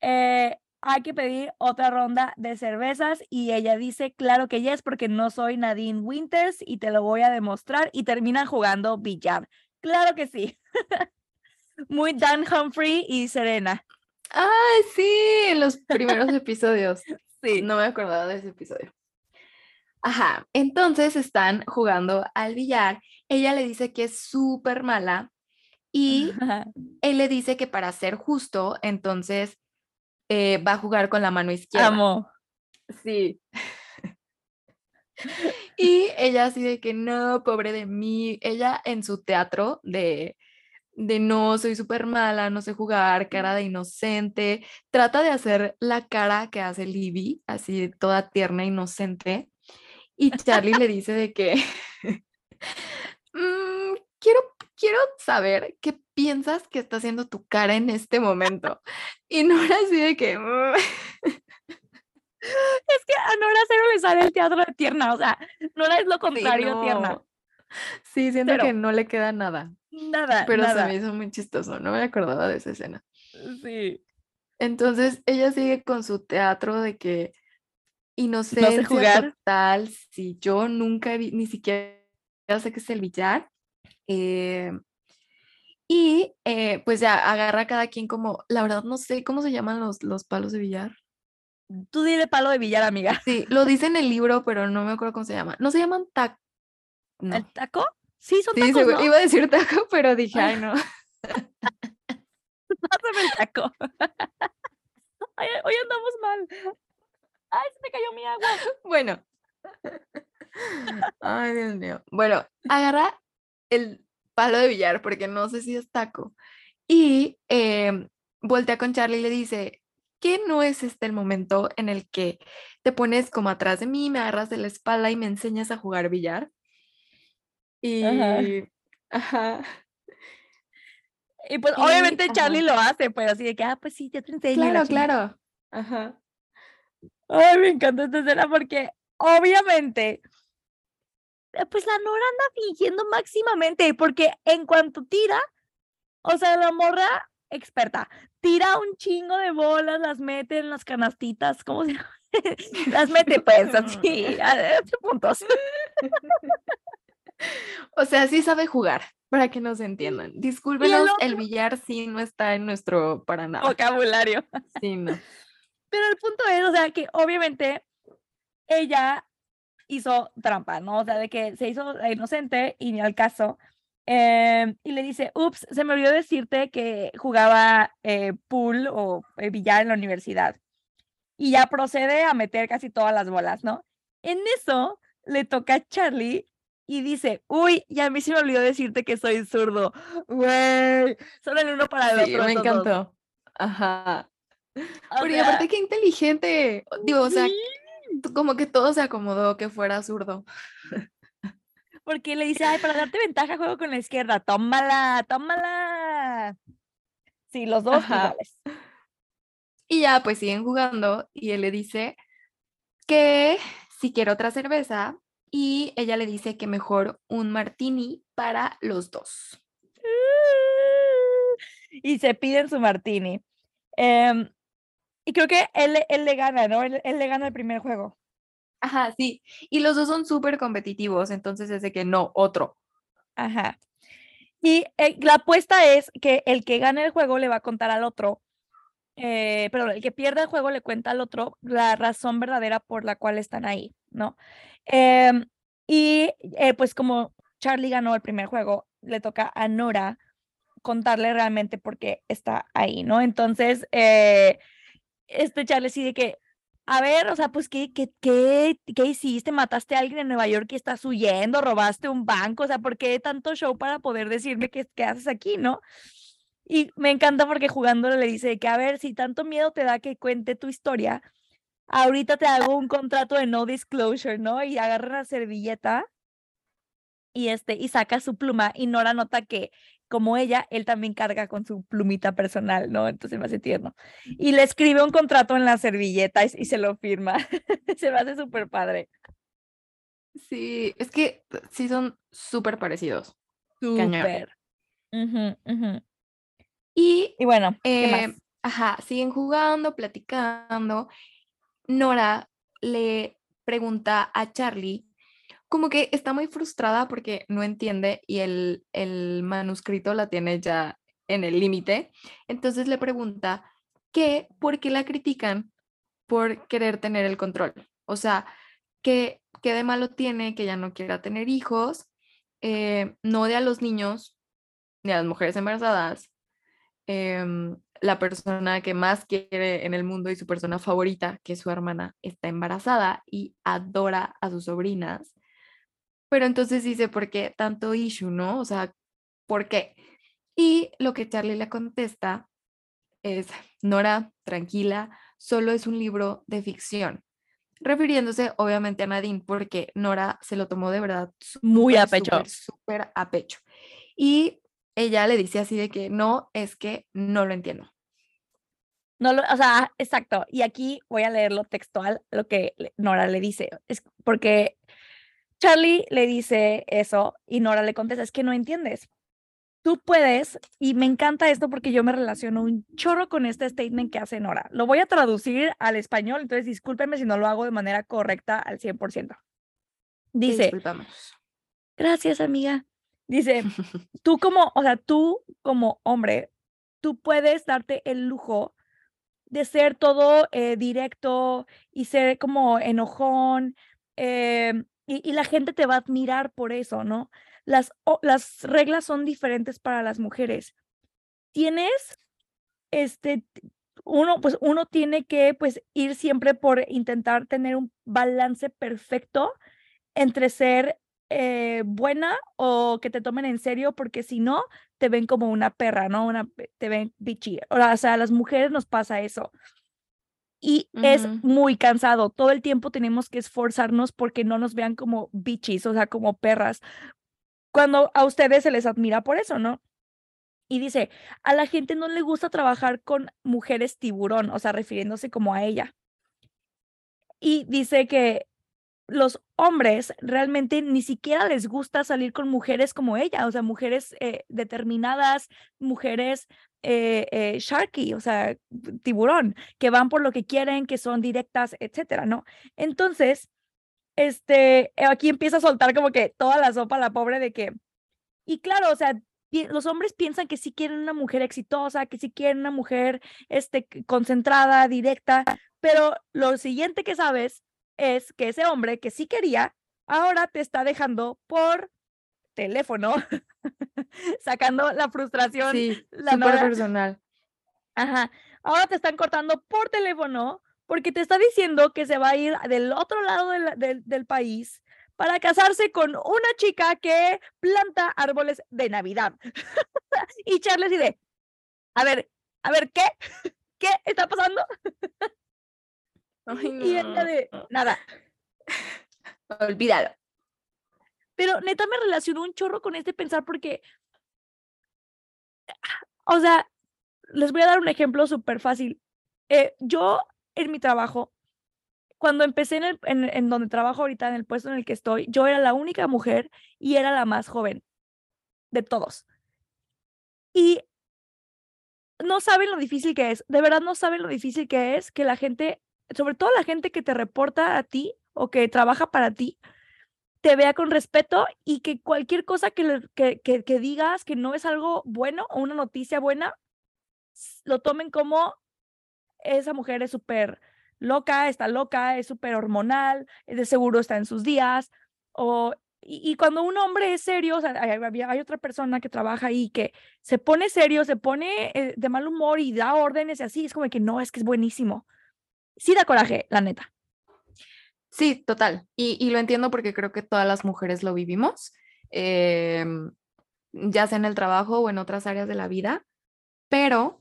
eh, hay que pedir otra ronda de cervezas y ella dice, claro que yes, porque no soy Nadine Winters y te lo voy a demostrar y terminan jugando billar. Claro que sí. *laughs* Muy Dan Humphrey y Serena. Ay, sí, en los primeros *laughs* episodios. Sí. No me acordaba de ese episodio. Ajá, entonces están jugando al billar. Ella le dice que es súper mala y *laughs* él le dice que para ser justo, entonces eh, va a jugar con la mano izquierda. Amo. Sí. Y ella así de que no, pobre de mí. Ella en su teatro de, de no, soy súper mala, no sé jugar, cara de inocente, trata de hacer la cara que hace Libby, así toda tierna, inocente. Y Charlie le dice de que, *laughs* mm, quiero quiero saber qué piensas que está haciendo tu cara en este momento. Y Nora así de que... Mm". *laughs* es que a Nora cero le sale el teatro de tierna, o sea, Nora es lo contrario tierna. Sí, siento que no le queda nada. Nada. Pero se me hizo muy chistoso, no me acordaba de esa escena. Sí. Entonces ella sigue con su teatro de que inocencia no sé jugar. total, si yo nunca vi, ni siquiera sé qué es el billar, eh, y eh, pues ya agarra cada quien como, la verdad no sé cómo se llaman los, los palos de billar. Tú dile palo de billar, amiga. Sí, lo dice en el libro, pero no me acuerdo cómo se llama. ¿No se llaman taco? ¿El taco? Sí, son tacos, Iba a decir taco, pero dije, ay, no. *laughs* Pásame el taco. *laughs* Ay, hoy andamos mal. Ay, se me cayó mi agua. Bueno. Ay, Dios mío. Bueno, agarra el palo de billar, porque no sé si es taco. Y eh, voltea con Charlie y le dice, ¿qué no es este el momento en el que te pones como atrás de mí, me agarras de la espalda y me enseñas a jugar billar? Y, ajá. Y pues Y, obviamente Charlie ajá. lo hace, pues así de que, ah, pues sí, yo te enseño. Claro, claro. Ajá. Ay, me encanta esta escena porque obviamente, eh, pues la Nora anda fingiendo máximamente, porque en cuanto tira, o sea, la morra experta, tira un chingo de bolas, las mete en las canastitas, ¿cómo se llama? *laughs* Las mete pues así, a ocho puntos. *laughs* O sea, sí sabe jugar, para que nos entiendan. Discúlpenos, el otro- billar sí no está en nuestro para nada. Vocabulario. *laughs* Sí, no. Pero el punto es, o sea, que obviamente ella hizo trampa, ¿no? O sea, de que se hizo inocente y ni al caso. Em, y le dice, ups, se me olvidó decirte que jugaba eh, pool o eh, billar en la universidad. Y ya procede a meter casi todas las bolas, ¿no? En eso le toca a Charlie y dice, uy, ya a mí se me olvidó decirte que soy zurdo. Güey, son el uno para el Sí, otro. me esos dos. encantó. Ajá. O Porque sea, aparte qué inteligente. Digo, o sea, sí. como que todo se acomodó que fuera zurdo. Porque le dice, ay, para darte ventaja juego con la izquierda. Tómala, tómala. Sí, los dos iguales. Y ya pues siguen jugando y él le dice que si quiere otra cerveza y ella le dice que mejor un martini para los dos. *laughs* Y se piden su martini. Em, y creo que él, él le gana, ¿no? Él, él le gana el primer juego. Ajá, sí. Y los dos son súper competitivos, entonces es de que no, otro. Ajá. Y eh, la apuesta es que el que gane el juego le va a contar al otro, eh, perdón, el que pierda el juego le cuenta al otro la razón verdadera por la cual están ahí, ¿no? Em, y eh, pues como Charlie ganó el primer juego, le toca a Nora contarle realmente por qué está ahí, ¿no? Entonces, este Charlie sí de que, a ver, o sea, pues, ¿qué, qué, qué, hiciste? ¿Mataste a alguien en Nueva York y estás huyendo? ¿Robaste un banco? O sea, ¿por qué tanto show para poder decirme qué, qué haces aquí, no? Y me encanta porque jugándole le dice que, a ver, si tanto miedo te da que cuente tu historia, ahorita te hago un contrato de no disclosure, ¿no? Y agarra la servilleta y este, y saca su pluma y Nora nota que como ella, él también carga con su plumita personal, ¿no? Entonces me hace tierno. Y le escribe un contrato en la servilleta y, y se lo firma. *laughs* se me hace súper padre. Sí, es que sí son súper parecidos. Súper. Ujú. Y Y bueno, ¿qué eh, más? ajá, siguen jugando, platicando. Nora le pregunta a Charlie, como que está muy frustrada porque no entiende y el, el manuscrito la tiene ya en el límite. Entonces le pregunta que por qué la critican por querer tener el control. O sea, que qué de malo tiene que ella no quiera tener hijos, eh, no odia a los niños ni a las mujeres embarazadas. em, la persona que más quiere en el mundo y su persona favorita, que es su hermana, está embarazada y adora a sus sobrinas. Pero entonces dice, ¿por qué tanto issue, no? O sea, ¿por qué? Y lo que Charlie le contesta es, Nora, tranquila, solo es un libro de ficción. Refiriéndose obviamente a Nadine, porque Nora se lo tomó de verdad Muy a pecho. súper, a pecho. Y ella le dice así de que no, es que no lo entiendo. No lo, o sea, exacto. Y aquí voy a leerlo textual, lo que Nora le dice. Es porque Charlie le dice eso y Nora le contesta, es que no entiendes. Tú puedes, y me encanta esto porque yo me relaciono un chorro con este statement que hace Nora. Lo voy a traducir al español, entonces discúlpenme si no lo hago de manera correcta al 100%. Te Dice, gracias amiga. Dice, tú como, o sea, tú como hombre, tú puedes darte el lujo de ser todo eh, directo y ser como enojón em, y, la gente te va a admirar por eso, ¿no? Las, las reglas son diferentes para las mujeres. Tienes, este, uno, pues uno tiene que, pues, ir siempre por intentar tener un balance perfecto entre ser eh, buena o que te tomen en serio, porque si no, te ven como una perra, ¿no? Una, te ven bitchy. O sea, a las mujeres nos pasa eso. Y es muy cansado. Todo el tiempo tenemos que esforzarnos porque no nos vean como bitches, o sea, como perras. Cuando a ustedes se les admira por eso, ¿no? Y dice, a la gente no le gusta trabajar con mujeres tiburón, o sea, refiriéndose como a ella. Y dice que los hombres realmente ni siquiera les gusta salir con mujeres como ella, o sea, mujeres eh, determinadas, mujeres eh, eh, sharky, o sea, tiburón, que van por lo que quieren, que son directas, etcétera, ¿no? Entonces, este, aquí empieza a soltar como que toda la sopa la pobre de que, y claro, o sea, los hombres piensan que sí quieren una mujer exitosa, que sí quieren una mujer este, concentrada, directa, pero lo siguiente que sabes es que ese hombre que sí quería, ahora te está dejando por teléfono, *laughs* *laughs* sacando la frustración. Sí, súper personal. Ajá. Ahora te están cortando por teléfono porque te está diciendo que se va a ir del otro lado del, del país para casarse con una chica que planta árboles de Navidad. *laughs* y Charles dice, a ver, a ver, ¿qué? ¿Qué está pasando? Y ella de, nada. *laughs* Olvídalo. Pero neta me relacionó un chorro con este pensar porque, o sea, les voy a dar un ejemplo súper fácil. Eh, yo en mi trabajo, cuando empecé en, el, en, en, donde trabajo ahorita, en el puesto en el que estoy, yo era la única mujer y era la más joven de todos. Y no saben lo difícil que es, de verdad no saben lo difícil que es que la gente sobre todo la gente que te reporta a ti o que trabaja para ti, te vea con respeto y que cualquier cosa que, que, que, digas que no es algo bueno o una noticia buena, lo tomen como esa mujer es súper loca, está loca, es súper hormonal, de seguro está en sus días. O, y, cuando un hombre es serio, hay, otra persona que trabaja ahí que se pone serio, se pone eh, de mal humor y da órdenes y así, es como que no, es que es buenísimo sí da coraje, la neta. Sí, total. Y, lo entiendo porque creo que todas las mujeres lo vivimos, em, ya sea en el trabajo o en otras áreas de la vida, pero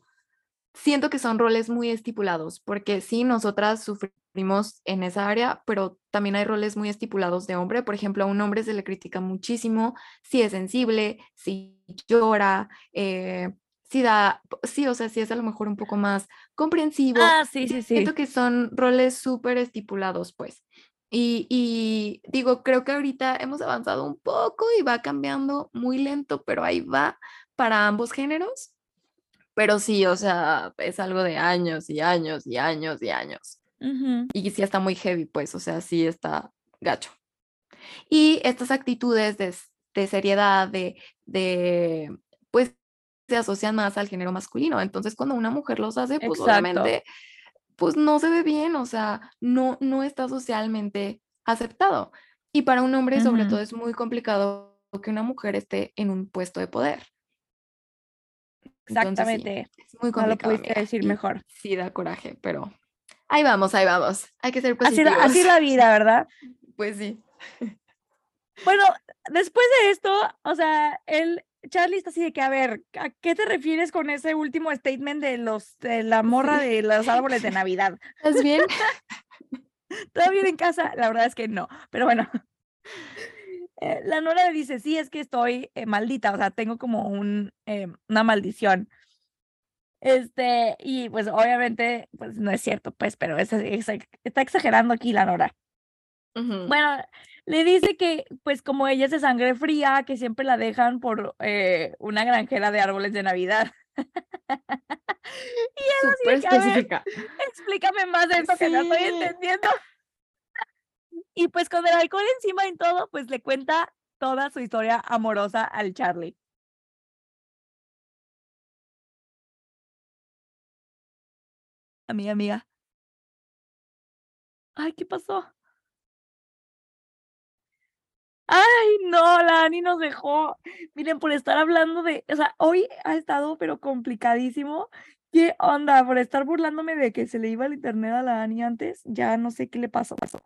siento que son roles muy estipulados, porque sí, nosotras sufrimos en esa área, pero también hay roles muy estipulados de hombre. Por ejemplo, a un hombre se le critica muchísimo si es sensible, si llora, eh, sí da, sí, o sea, sí es a lo mejor un poco más comprensivo. Ah, sí, sí, sí. Siento que son roles súper estipulados, pues. Y, y, digo, creo que ahorita hemos avanzado un poco y va cambiando muy lento, pero ahí va para ambos géneros. Pero sí, o sea, es algo de años y años y años y años. Y sí está muy heavy, pues, o sea, sí está gacho. Y estas actitudes de, de seriedad, de, de, se asocian más al género masculino. Entonces, cuando una mujer los hace, pues obviamente, pues no se ve bien, o sea, no, no está socialmente aceptado. Y para un hombre, sobre todo, es muy complicado que una mujer esté en un puesto de poder. Exactamente. es muy complicado. No lo pudiste decir mejor. Sí, da coraje, pero ahí vamos, ahí vamos. Hay que ser positivos. Así, así la vida, ¿verdad? *laughs* Pues sí. Bueno, después de esto, o sea, él Charlie está así de que, a ver, ¿a qué te refieres con ese último statement de los de la morra de los *laughs* árboles de Navidad? ¿Estás bien? *laughs* ¿Todo bien en casa? La verdad es que no, pero bueno. Eh, la Nora le dice, sí, es que estoy eh, maldita, o sea, tengo como un, eh, una maldición. Este, y pues obviamente, pues no es cierto, pues, pero es, está exagerando aquí la Nora. Bueno, le dice que, pues como ella es de sangre fría, que siempre la dejan por eh, una granjera de árboles de Navidad. *laughs* y Súper específica. explícame más de eso que no estoy entendiendo. *laughs* y pues con el alcohol encima y todo, pues le cuenta toda su historia amorosa al Charlie. Amiga, amiga. Ay, ¿qué pasó? Ay, no, la Ani nos dejó. Miren, por estar hablando de, o sea, hoy ha estado pero complicadísimo. ¿Qué onda? Por estar burlándome de que se le iba el internet a la Ani antes, ya no sé qué le pasó. pasó.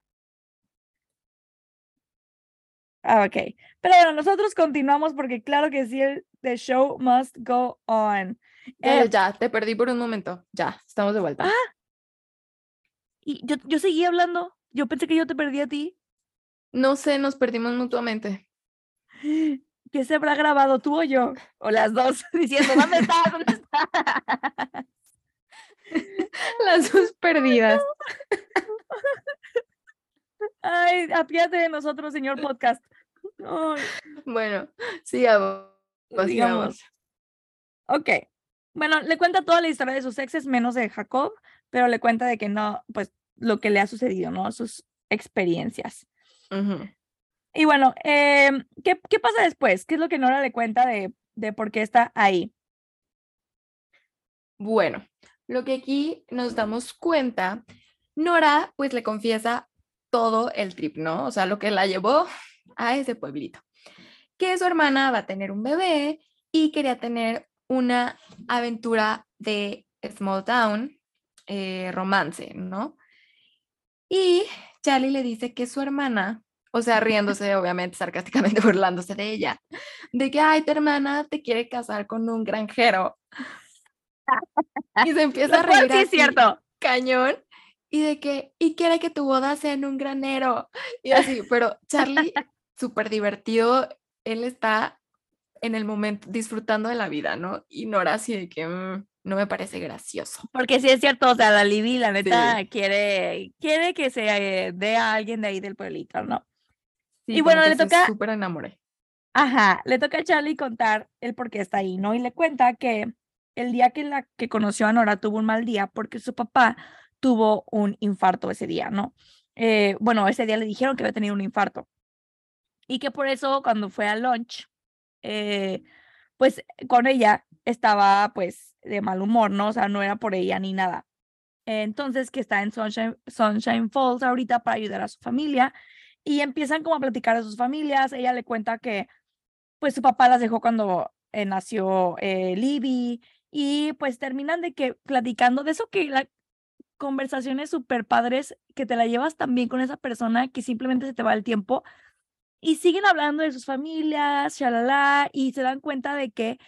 Ah, ok. Pero bueno, nosotros continuamos porque claro que sí, el the show must go on. Ya, eh, ya, te perdí por un momento. Ya, estamos de vuelta. Ah. Y yo, yo seguí hablando. Yo pensé que yo te perdí a ti. No sé, nos perdimos mutuamente. ¿qué se habrá grabado tú o yo? O las dos, *laughs* diciendo, ¿dónde estás? ¿Dónde estás? *laughs* Las dos perdidas. *laughs* Ay, apiate de nosotros, señor podcast. Ay, Bueno. Sigamos. sigamos. ok. Bueno, le cuenta toda la historia de sus exes, menos de Jacob, pero le cuenta de que no, pues lo que le ha sucedido, ¿no? Sus experiencias. Y bueno, em, ¿qué, ¿qué pasa después? ¿Qué es lo que Nora le cuenta de, de por qué está ahí? Bueno, lo que aquí nos damos cuenta, Nora pues le confiesa todo el trip, ¿no? O sea, lo que la llevó a ese pueblito. Que su hermana va a tener un bebé y quería tener una aventura de small town, eh, romance, ¿no? Y Charlie le dice que su hermana, o sea, riéndose, obviamente, sarcásticamente *laughs* burlándose de ella, de que, ay, tu hermana te quiere casar con un granjero. Y se empieza a reír sí es cierto. cañón y de que y quiere que tu boda sea en un granero y así, pero Charlie *laughs* súper divertido, él está en el momento disfrutando de la vida, ¿no? Y Nora así de que "Mm, no me parece gracioso. Porque sí es cierto, o sea, la Libby, la neta, quiere, quiere que se eh, dé a alguien de ahí del pueblito, ¿no? Sí, Y bueno, le toca- súper enamoré. Ajá, le toca a Charlie contar el por qué está ahí, ¿no? Y le cuenta que el día que la que conoció a Nora tuvo un mal día porque su papá tuvo un infarto ese día, ¿no? Eh, bueno, ese día le dijeron que había tenido un infarto y que por eso cuando fue al lunch, eh, pues con ella estaba pues de mal humor, ¿no? O sea, no era por ella ni nada. Entonces, que está en Sunshine, Sunshine Falls ahorita para ayudar a su familia y empiezan como a platicar de sus familias. Ella le cuenta que pues su papá las dejó cuando eh, nació eh, Libby y pues terminan de que platicando de eso que la conversaciones súper padres que te la llevas también con esa persona que simplemente se te va el tiempo y siguen hablando de sus familias, shalala, y se dan cuenta de que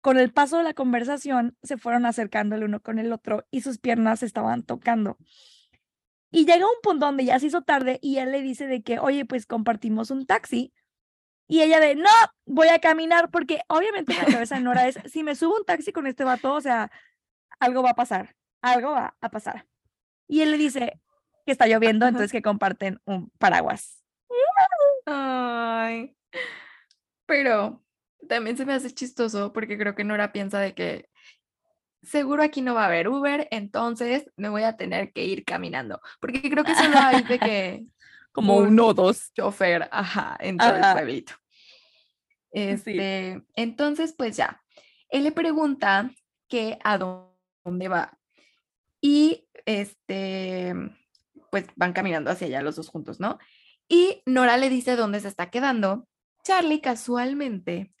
con el paso de la conversación se fueron acercando el uno con el otro y sus piernas se estaban tocando. Y llega un punto donde ya se hizo tarde y él le dice de que, oye, pues compartimos un taxi. Y ella de, no, voy a caminar porque obviamente en la cabeza de Nora es, si me subo a un taxi con este vato, o sea, algo va a pasar, algo va a pasar. Y él le dice que está lloviendo, entonces que comparten un paraguas. Ay. Pero también se me hace chistoso porque creo que Nora piensa de que seguro aquí no va a haber Uber, entonces me voy a tener que ir caminando. Porque creo que solo hay de *laughs* que Como Un- uno o dos. chofer, ajá, en todo el Ajá. pueblito. Este, entonces, pues ya, él le pregunta que a dó- dónde va. Y este, pues van caminando hacia allá los dos juntos, ¿no? Y Nora le dice dónde se está quedando. Charlie casualmente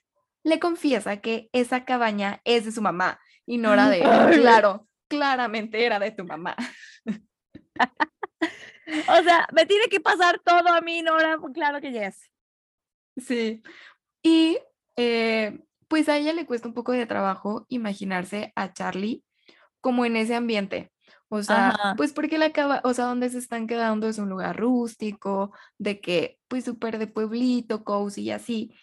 le confiesa que esa cabaña es de su mamá. Y Nora de, *gasps* claro, claramente era de tu mamá. *laughs* O sea, me tiene que pasar todo a mí, Nora. Claro que yes. Sí. Y eh, pues a ella le cuesta un poco de trabajo imaginarse a Charlie como en ese ambiente. O sea, Ajá. pues porque la acaba, o sea, donde se están quedando es un lugar rústico, de que, pues súper de pueblito, cozy y así.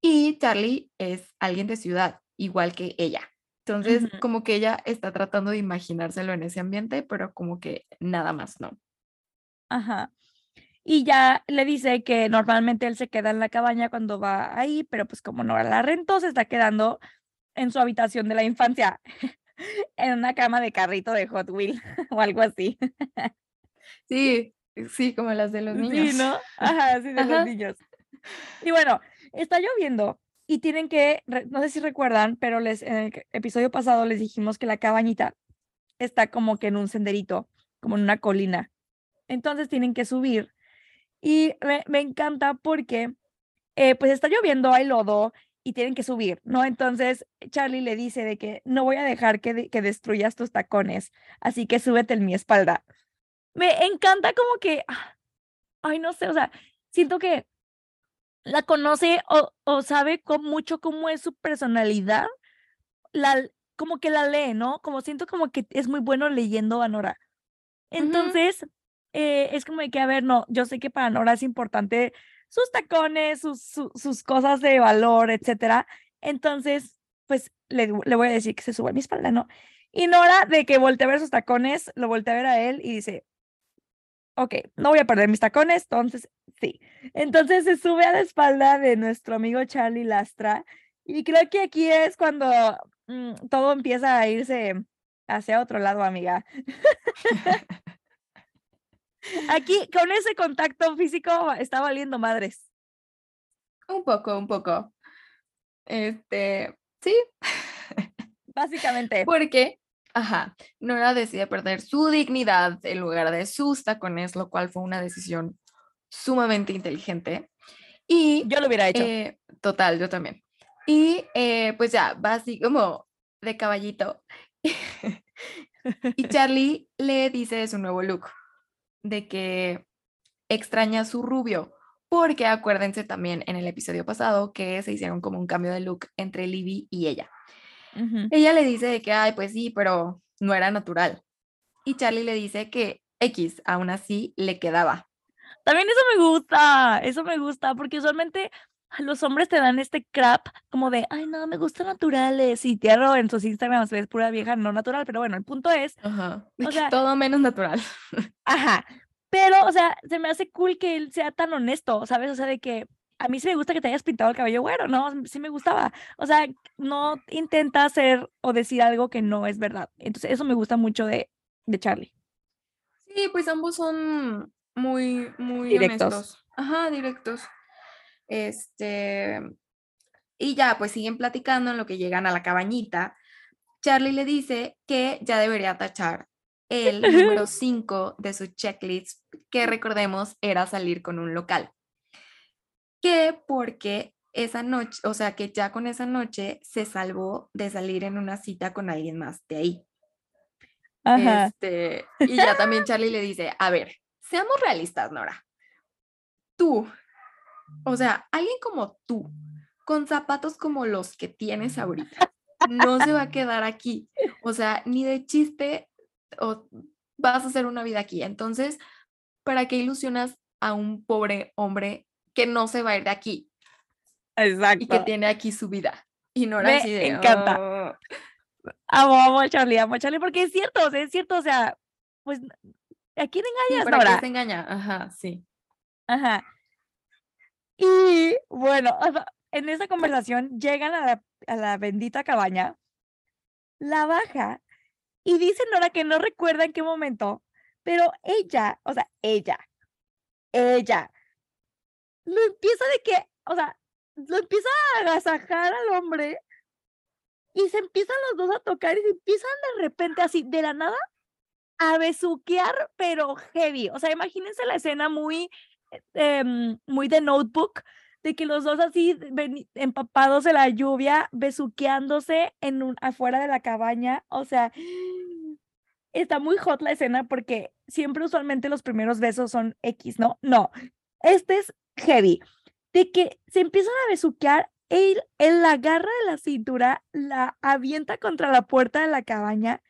Y Charlie es alguien de ciudad, igual que ella. Entonces, como que ella está tratando de imaginárselo en ese ambiente, pero como que nada más, ¿no? Ajá. Y ya le dice que normalmente él se queda en la cabaña cuando va ahí, pero pues como Nora la rentó, se está quedando en su habitación de la infancia, en una cama de carrito de Hot Wheel *laughs* o algo así. Sí, sí, como las de los *laughs* niños. Sí, ¿no? Ajá, sí, de Ajá. los niños. Y bueno, está lloviendo y tienen que, no sé si recuerdan, pero les, en el episodio pasado les dijimos que la cabañita está como que en un senderito, como en una colina. Entonces tienen que subir. Y me, me encanta porque, eh, pues está lloviendo, hay lodo y tienen que subir, ¿no? Entonces Charlie le dice de que no voy a dejar que, de- que destruyas tus tacones, así que súbete en mi espalda. Me encanta como que, ah, ay, no sé, o sea, siento que la conoce o, o sabe con mucho cómo es su personalidad, la, como que la lee, ¿no? Como siento como que es muy bueno leyendo a Nora. Entonces, eh, es como de que, a ver, no, yo sé que para Nora es importante sus tacones, sus, su- sus cosas de valor, etcétera. Entonces, pues le, le voy a decir que se suba a mi espalda, ¿no? Y Nora, de que voltea a ver sus tacones, lo voltea a ver a él y dice, ok, no voy a perder mis tacones, entonces sí. Entonces se sube a la espalda de nuestro amigo Charlie Lastra y creo que aquí es cuando mm, todo empieza a irse hacia otro lado, amiga. *laughs* *laughs* Aquí, con ese contacto físico, está valiendo madres. Un poco, un poco. Este, sí, *laughs* Básicamente. porque, ajá, Nora decide perder su dignidad en lugar de sus tacones, lo cual fue una decisión sumamente inteligente. Y Yo lo hubiera hecho. Eh, total, yo también. Y eh, pues ya, va así como de caballito. *laughs* y Charlie le dice su nuevo look, de que extraña su rubio, porque acuérdense también en el episodio pasado que se hicieron como un cambio de look entre Libby y ella. Ella le dice de que, ay, pues sí, pero no era natural. Y Charlie le dice que X, aún así, le quedaba. También eso me gusta, eso me gusta, porque usualmente los hombres te dan este crap como de, ay, no, me gustan naturales. Y tierra en sus Instagrams ves pura vieja no natural, pero bueno, el punto es, Ajá. O sea- todo menos natural. *laughs* ajá, pero, o sea, se me hace cool que él sea tan honesto, ¿sabes? O sea, de que a mí sí me gusta que te hayas pintado el cabello güero, ¿no? Sí me gustaba. O sea, no intenta hacer o decir algo que no es verdad. Entonces, eso me gusta mucho de, de Charlie. Sí, pues ambos son muy, muy Directos. honestos. Ajá, directos. Este, y ya, pues siguen platicando en lo que llegan a la cabañita. Charlie le dice que ya debería tachar el número *laughs* 5 de su checklist, que recordemos era salir con un local. Que porque esa noche, o sea, que ya con esa noche se salvó de salir en una cita con alguien más de ahí. Ajá. Este, y ya también Charlie le dice, a ver, seamos realistas, Nora. Tú, o sea, alguien como tú, con zapatos como los que tienes ahorita, no se va a quedar aquí. O sea, ni de chiste o vas a hacer una vida aquí. Entonces, ¿para qué ilusionas a un pobre hombre que no se va a ir de aquí Exacto. y que tiene aquí su vida? Y Nora Me así de, encanta. "Oh". Amo, amo a Charlie, amo a Charlie, porque es cierto, o sea, es cierto, o sea, pues, ¿a quién Sí, engañas, ¿para qué Nora? se engaña? Ajá, sí. Ajá. Y bueno, en esa conversación llegan a la, a la bendita cabaña, la baja y dice Nora que no recuerda en qué momento, pero ella, o sea, ella, ella, lo empieza de que, o sea, lo empieza a agasajar al hombre y se empiezan los dos a tocar y se empiezan de repente así, de la nada, a besuquear, pero heavy. O sea, imagínense la escena muy, em, muy de notebook, de que los dos así veni- empapados de la lluvia, besuqueándose en un, afuera de la cabaña. O sea, está muy hot la escena porque siempre usualmente los primeros besos son X, ¿no? No, este es heavy. De que se empiezan a besuquear, él, él la agarra de la cintura, la avienta contra la puerta de la cabaña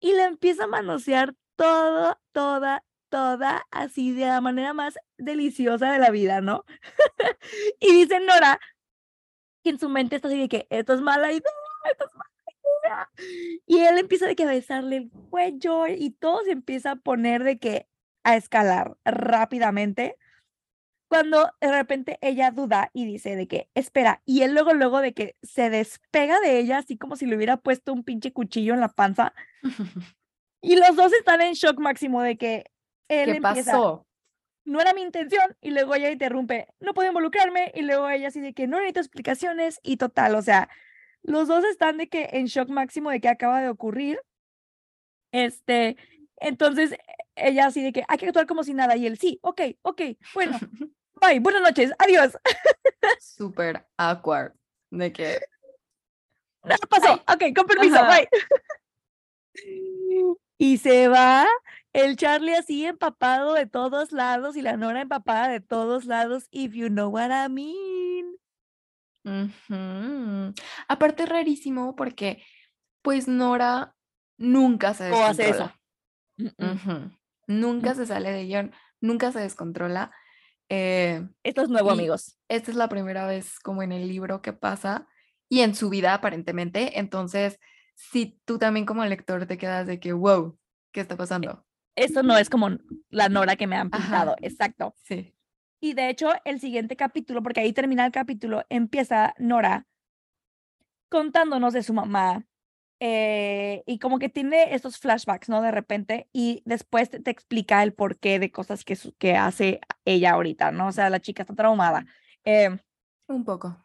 y la empieza a manosear todo, toda, toda, así de la manera más deliciosa de la vida, ¿no? *laughs* y dice Nora que en su mente está así de que esto es mala idea, esto es mala idea. Y él empieza de que a besarle el cuello y todo se empieza a poner de que a escalar rápidamente. Cuando de repente ella duda y dice de que, espera, y él luego, luego de que se despega de ella, así como si le hubiera puesto un pinche cuchillo en la panza, *laughs* y los dos están en shock máximo de que él ¿Qué empieza, pasó? No era mi intención, y luego ella interrumpe, no puedo involucrarme, y luego ella así de que no necesito explicaciones, y total, o sea, los dos están de que en shock máximo de que acaba de ocurrir. Este, entonces ella así de que hay que actuar como si nada, y él sí, ok, ok, bueno, *laughs* bye, buenas noches, adiós. *laughs* Súper awkward. De que Nada pasó, ok, con permiso, Ajá. bye. Y se va el Charlie así empapado de todos lados y la Nora empapada de todos lados, if you know what I mean. Aparte es rarísimo porque pues Nora nunca se ¿Cómo hace eso? descontrola. Ujú. Nunca se sale de guion, nunca se descontrola. Eh, Esto es nuevo, amigos. esta es la primera vez como en el libro que pasa y en su vida aparentemente. Entonces, si tú también como lector te quedas de que, wow, ¿qué está pasando? Esto no es como la Nora que me han Ajá. pintado. Exacto. Sí. Y de hecho, el siguiente capítulo, porque ahí termina el capítulo, empieza Nora contándonos de su mamá. eh, y como que tiene estos flashbacks, ¿no? De repente, y después te, te explica el porqué de cosas que, su- que hace ella ahorita, ¿no? O sea, la chica está traumada. Eh, Un poco.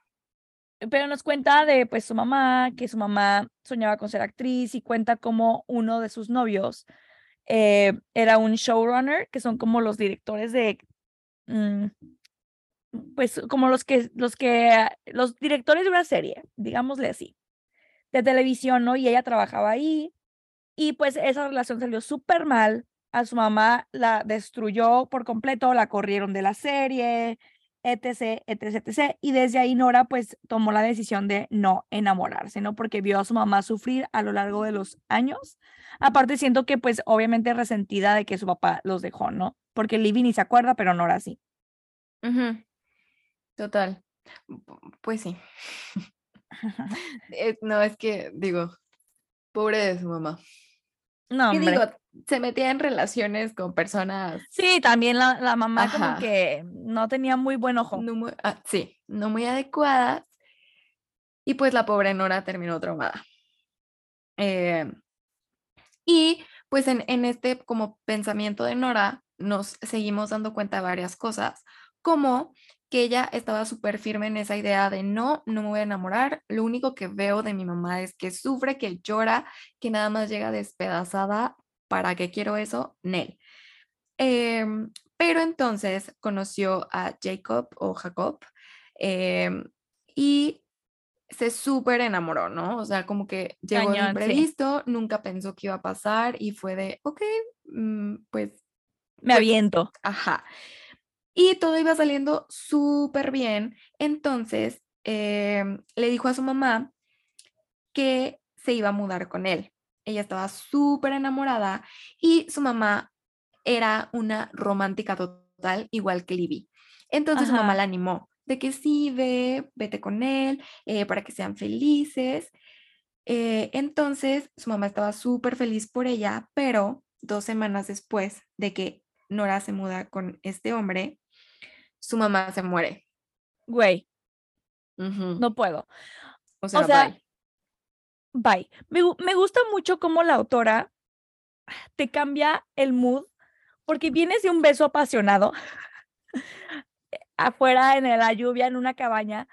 Pero nos cuenta de pues su mamá, que su mamá soñaba con ser actriz y cuenta como uno de sus novios eh, era un showrunner, que son como los directores de, mm, pues como los que, los que, los directores de una serie, digámosle así, de televisión, ¿no? Y ella trabajaba ahí y pues esa relación salió súper mal. A su mamá la destruyó por completo, la corrieron de la serie, etc, etc, etc. Y desde ahí Nora pues tomó la decisión de no enamorarse, ¿no? Porque vio a su mamá sufrir a lo largo de los años. Aparte siento que pues obviamente resentida de que su papá los dejó, ¿no? Porque Libby ni se acuerda, pero Nora sí. Total. Pu- Pues sí. *laughs* Eh, no, es que digo, pobre de su mamá. No, Y hombre. digo, se metía en relaciones con personas Sí, también la, la mamá como que no tenía muy buen ojo. no muy, ah, sí, no muy adecuadas. Y pues la pobre Nora terminó traumada. Eh, y pues en, en este como pensamiento de Nora nos seguimos dando cuenta de varias cosas, como que ella estaba súper firme en esa idea de no, no me voy a enamorar, lo único que veo de mi mamá es que sufre, que llora, que nada más llega despedazada, ¿para qué quiero eso? Nel. Em, pero entonces conoció a Jacob o Jacob em, y se súper enamoró, ¿no? O sea, como que llegó de Cañón, sí. imprevisto, nunca pensó que iba a pasar y fue de, ok, mm, pues, Me pues, aviento. ajá. Y todo iba saliendo súper bien. Entonces, em, le dijo a su mamá que se iba a mudar con él. Ella estaba súper enamorada y su mamá era una romántica total, igual que Libby. Entonces su mamá la animó de que sí, ve, vete con él, eh, para que sean felices. Eh, entonces su mamá estaba súper feliz por ella, pero dos semanas después de que Nora se muda con este hombre, su mamá se muere. Güey, no puedo. o sea, sea, bye. Me, me gusta mucho cómo la autora te cambia el mood, porque vienes de un beso apasionado afuera en la lluvia, en una cabaña,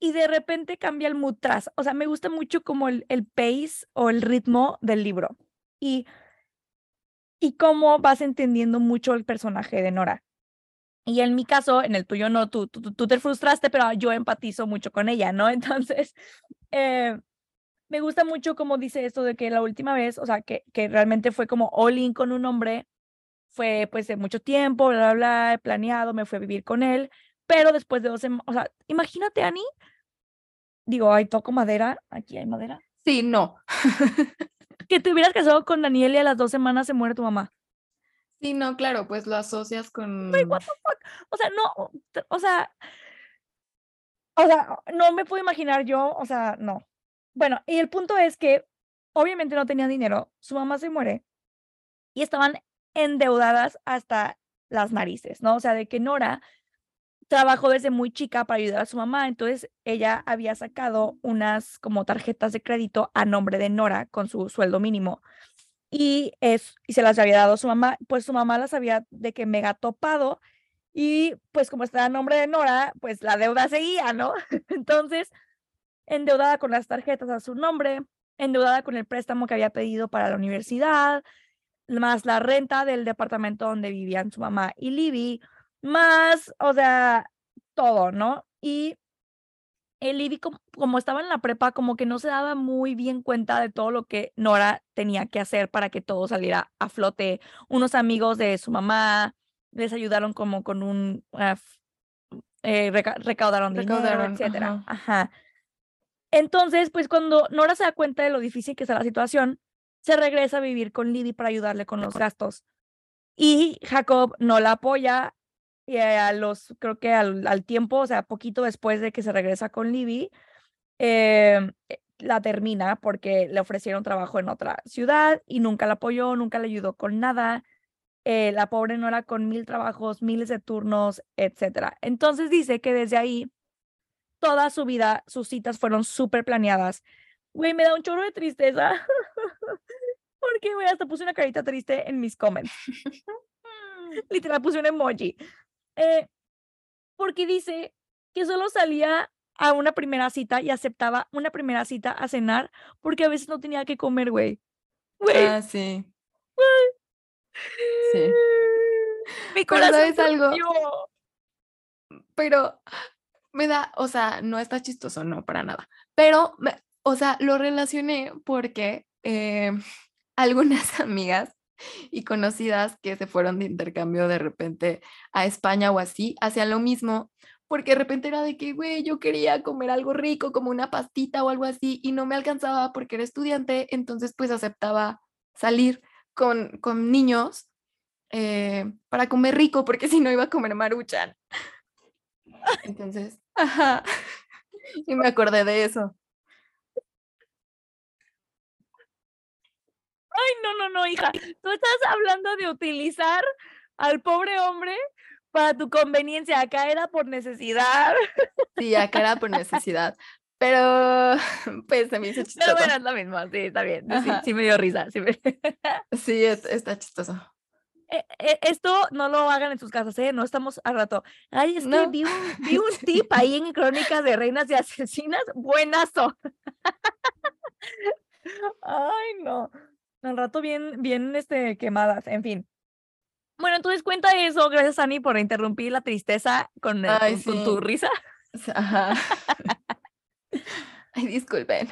y de repente cambia el mood tras. O sea, me gusta mucho como el, el pace o el ritmo del libro. Y, y cómo vas entendiendo mucho el personaje de Nora. Y en mi caso, en el tuyo no, tú, tú, tú te frustraste, pero yo empatizo mucho con ella, ¿no? *laughs* Entonces, eh, me gusta mucho como dice esto de que la última vez, o sea, que, que realmente fue como all in con un hombre, fue pues de mucho tiempo, bla, bla, bla, he planeado, me fui a vivir con él, pero después de dos semanas, o sea, imagínate, Ani, digo, ay, toco madera, aquí hay madera, Sí, no. *laughs* que te hubieras casado con Daniel y a las dos semanas se muere tu mamá. Sí, no, claro, pues lo asocias con... Güey, what the fuck? O sea, no, o sea, o sea, no me puedo imaginar yo, o sea, no. Bueno, y el punto es que obviamente no tenía dinero, su mamá se muere y estaban endeudadas hasta las narices, ¿no? O sea, de que Nora trabajó desde muy chica para ayudar a su mamá, entonces ella había sacado unas como tarjetas de crédito a nombre de Nora con su sueldo mínimo y, es, y se las había dado a su mamá, pues su mamá las había de que mega topado y pues como estaba a nombre de Nora, pues la deuda seguía, ¿no? *laughs* Entonces, endeudada con las tarjetas a su nombre, endeudada con el préstamo que había pedido para la universidad, más la renta del departamento donde vivían su mamá y Libby, más, o sea, todo, ¿no? Y el Libby, como, como estaba en la prepa, como que no se daba muy bien cuenta de todo lo que Nora tenía que hacer para que todo saliera a flote. Unos amigos de su mamá les ayudaron como con un, f- eh, reca- recaudaron, dinero, Recaudaron, etcétera. ajá. Ajá. Entonces, pues cuando Nora se da cuenta de lo difícil que está la situación, se regresa a vivir con Libby para ayudarle con los gastos. Y Jacob no la apoya y a los, creo que al, al tiempo, o sea, poquito después de que se regresa con Libby, em, eh, la termina porque le ofrecieron trabajo en otra ciudad y nunca la apoyó, nunca le ayudó con nada. Eh, la pobre Nora con mil trabajos, miles de turnos, etcétera. Entonces dice que desde ahí, toda su vida, sus citas fueron súper planeadas. Güey, me da un chorro de tristeza. *laughs* Porque, güey, hasta puse una carita triste en mis comments. *laughs* Literal, puse un emoji. Eh, porque dice que solo salía a una primera cita y aceptaba una primera cita a cenar porque a veces no tenía que comer, güey. Güey. Ah, sí. Sí. *laughs* Mi Pero corazón ¿sabes algo? Pero me da, o sea, no está chistoso, no, para nada. Pero, me- o sea, lo relacioné porque eh, *laughs* algunas amigas y conocidas que se fueron de intercambio de repente a España o así, hacían lo mismo, porque de repente era de que, güey, yo quería comer algo rico, como una pastita o algo así, y no me alcanzaba porque era estudiante, entonces pues aceptaba salir con, con niños eh, para comer rico, porque si no iba a comer maruchan. *laughs* Entonces, ajá. Y me acordé de eso. Ay, no, no, no, hija. Tú estás hablando de utilizar al pobre hombre para tu conveniencia. Acá era por necesidad. Sí, acá era por necesidad. Pero, *laughs* pues se me hizo Pero chistoso. bueno, es lo mismo. Sí, está bien. Sí, me dio risa. sí me- Sí, es- está chistoso. Eh, eh, Esto no lo hagan en sus casas, ¿eh? No estamos al rato. Ay, es que vi un, vi un *laughs* tip ahí en Crónicas de Reinas y Asesinas. Buenazo. *laughs* Ay, no. Al rato bien, bien, este, quemadas. En fin. Bueno, entonces cuenta eso. Gracias, Ani, por interrumpir la tristeza con, el- Ay, con- con tu risa. Ajá. *laughs* Ay, disculpen.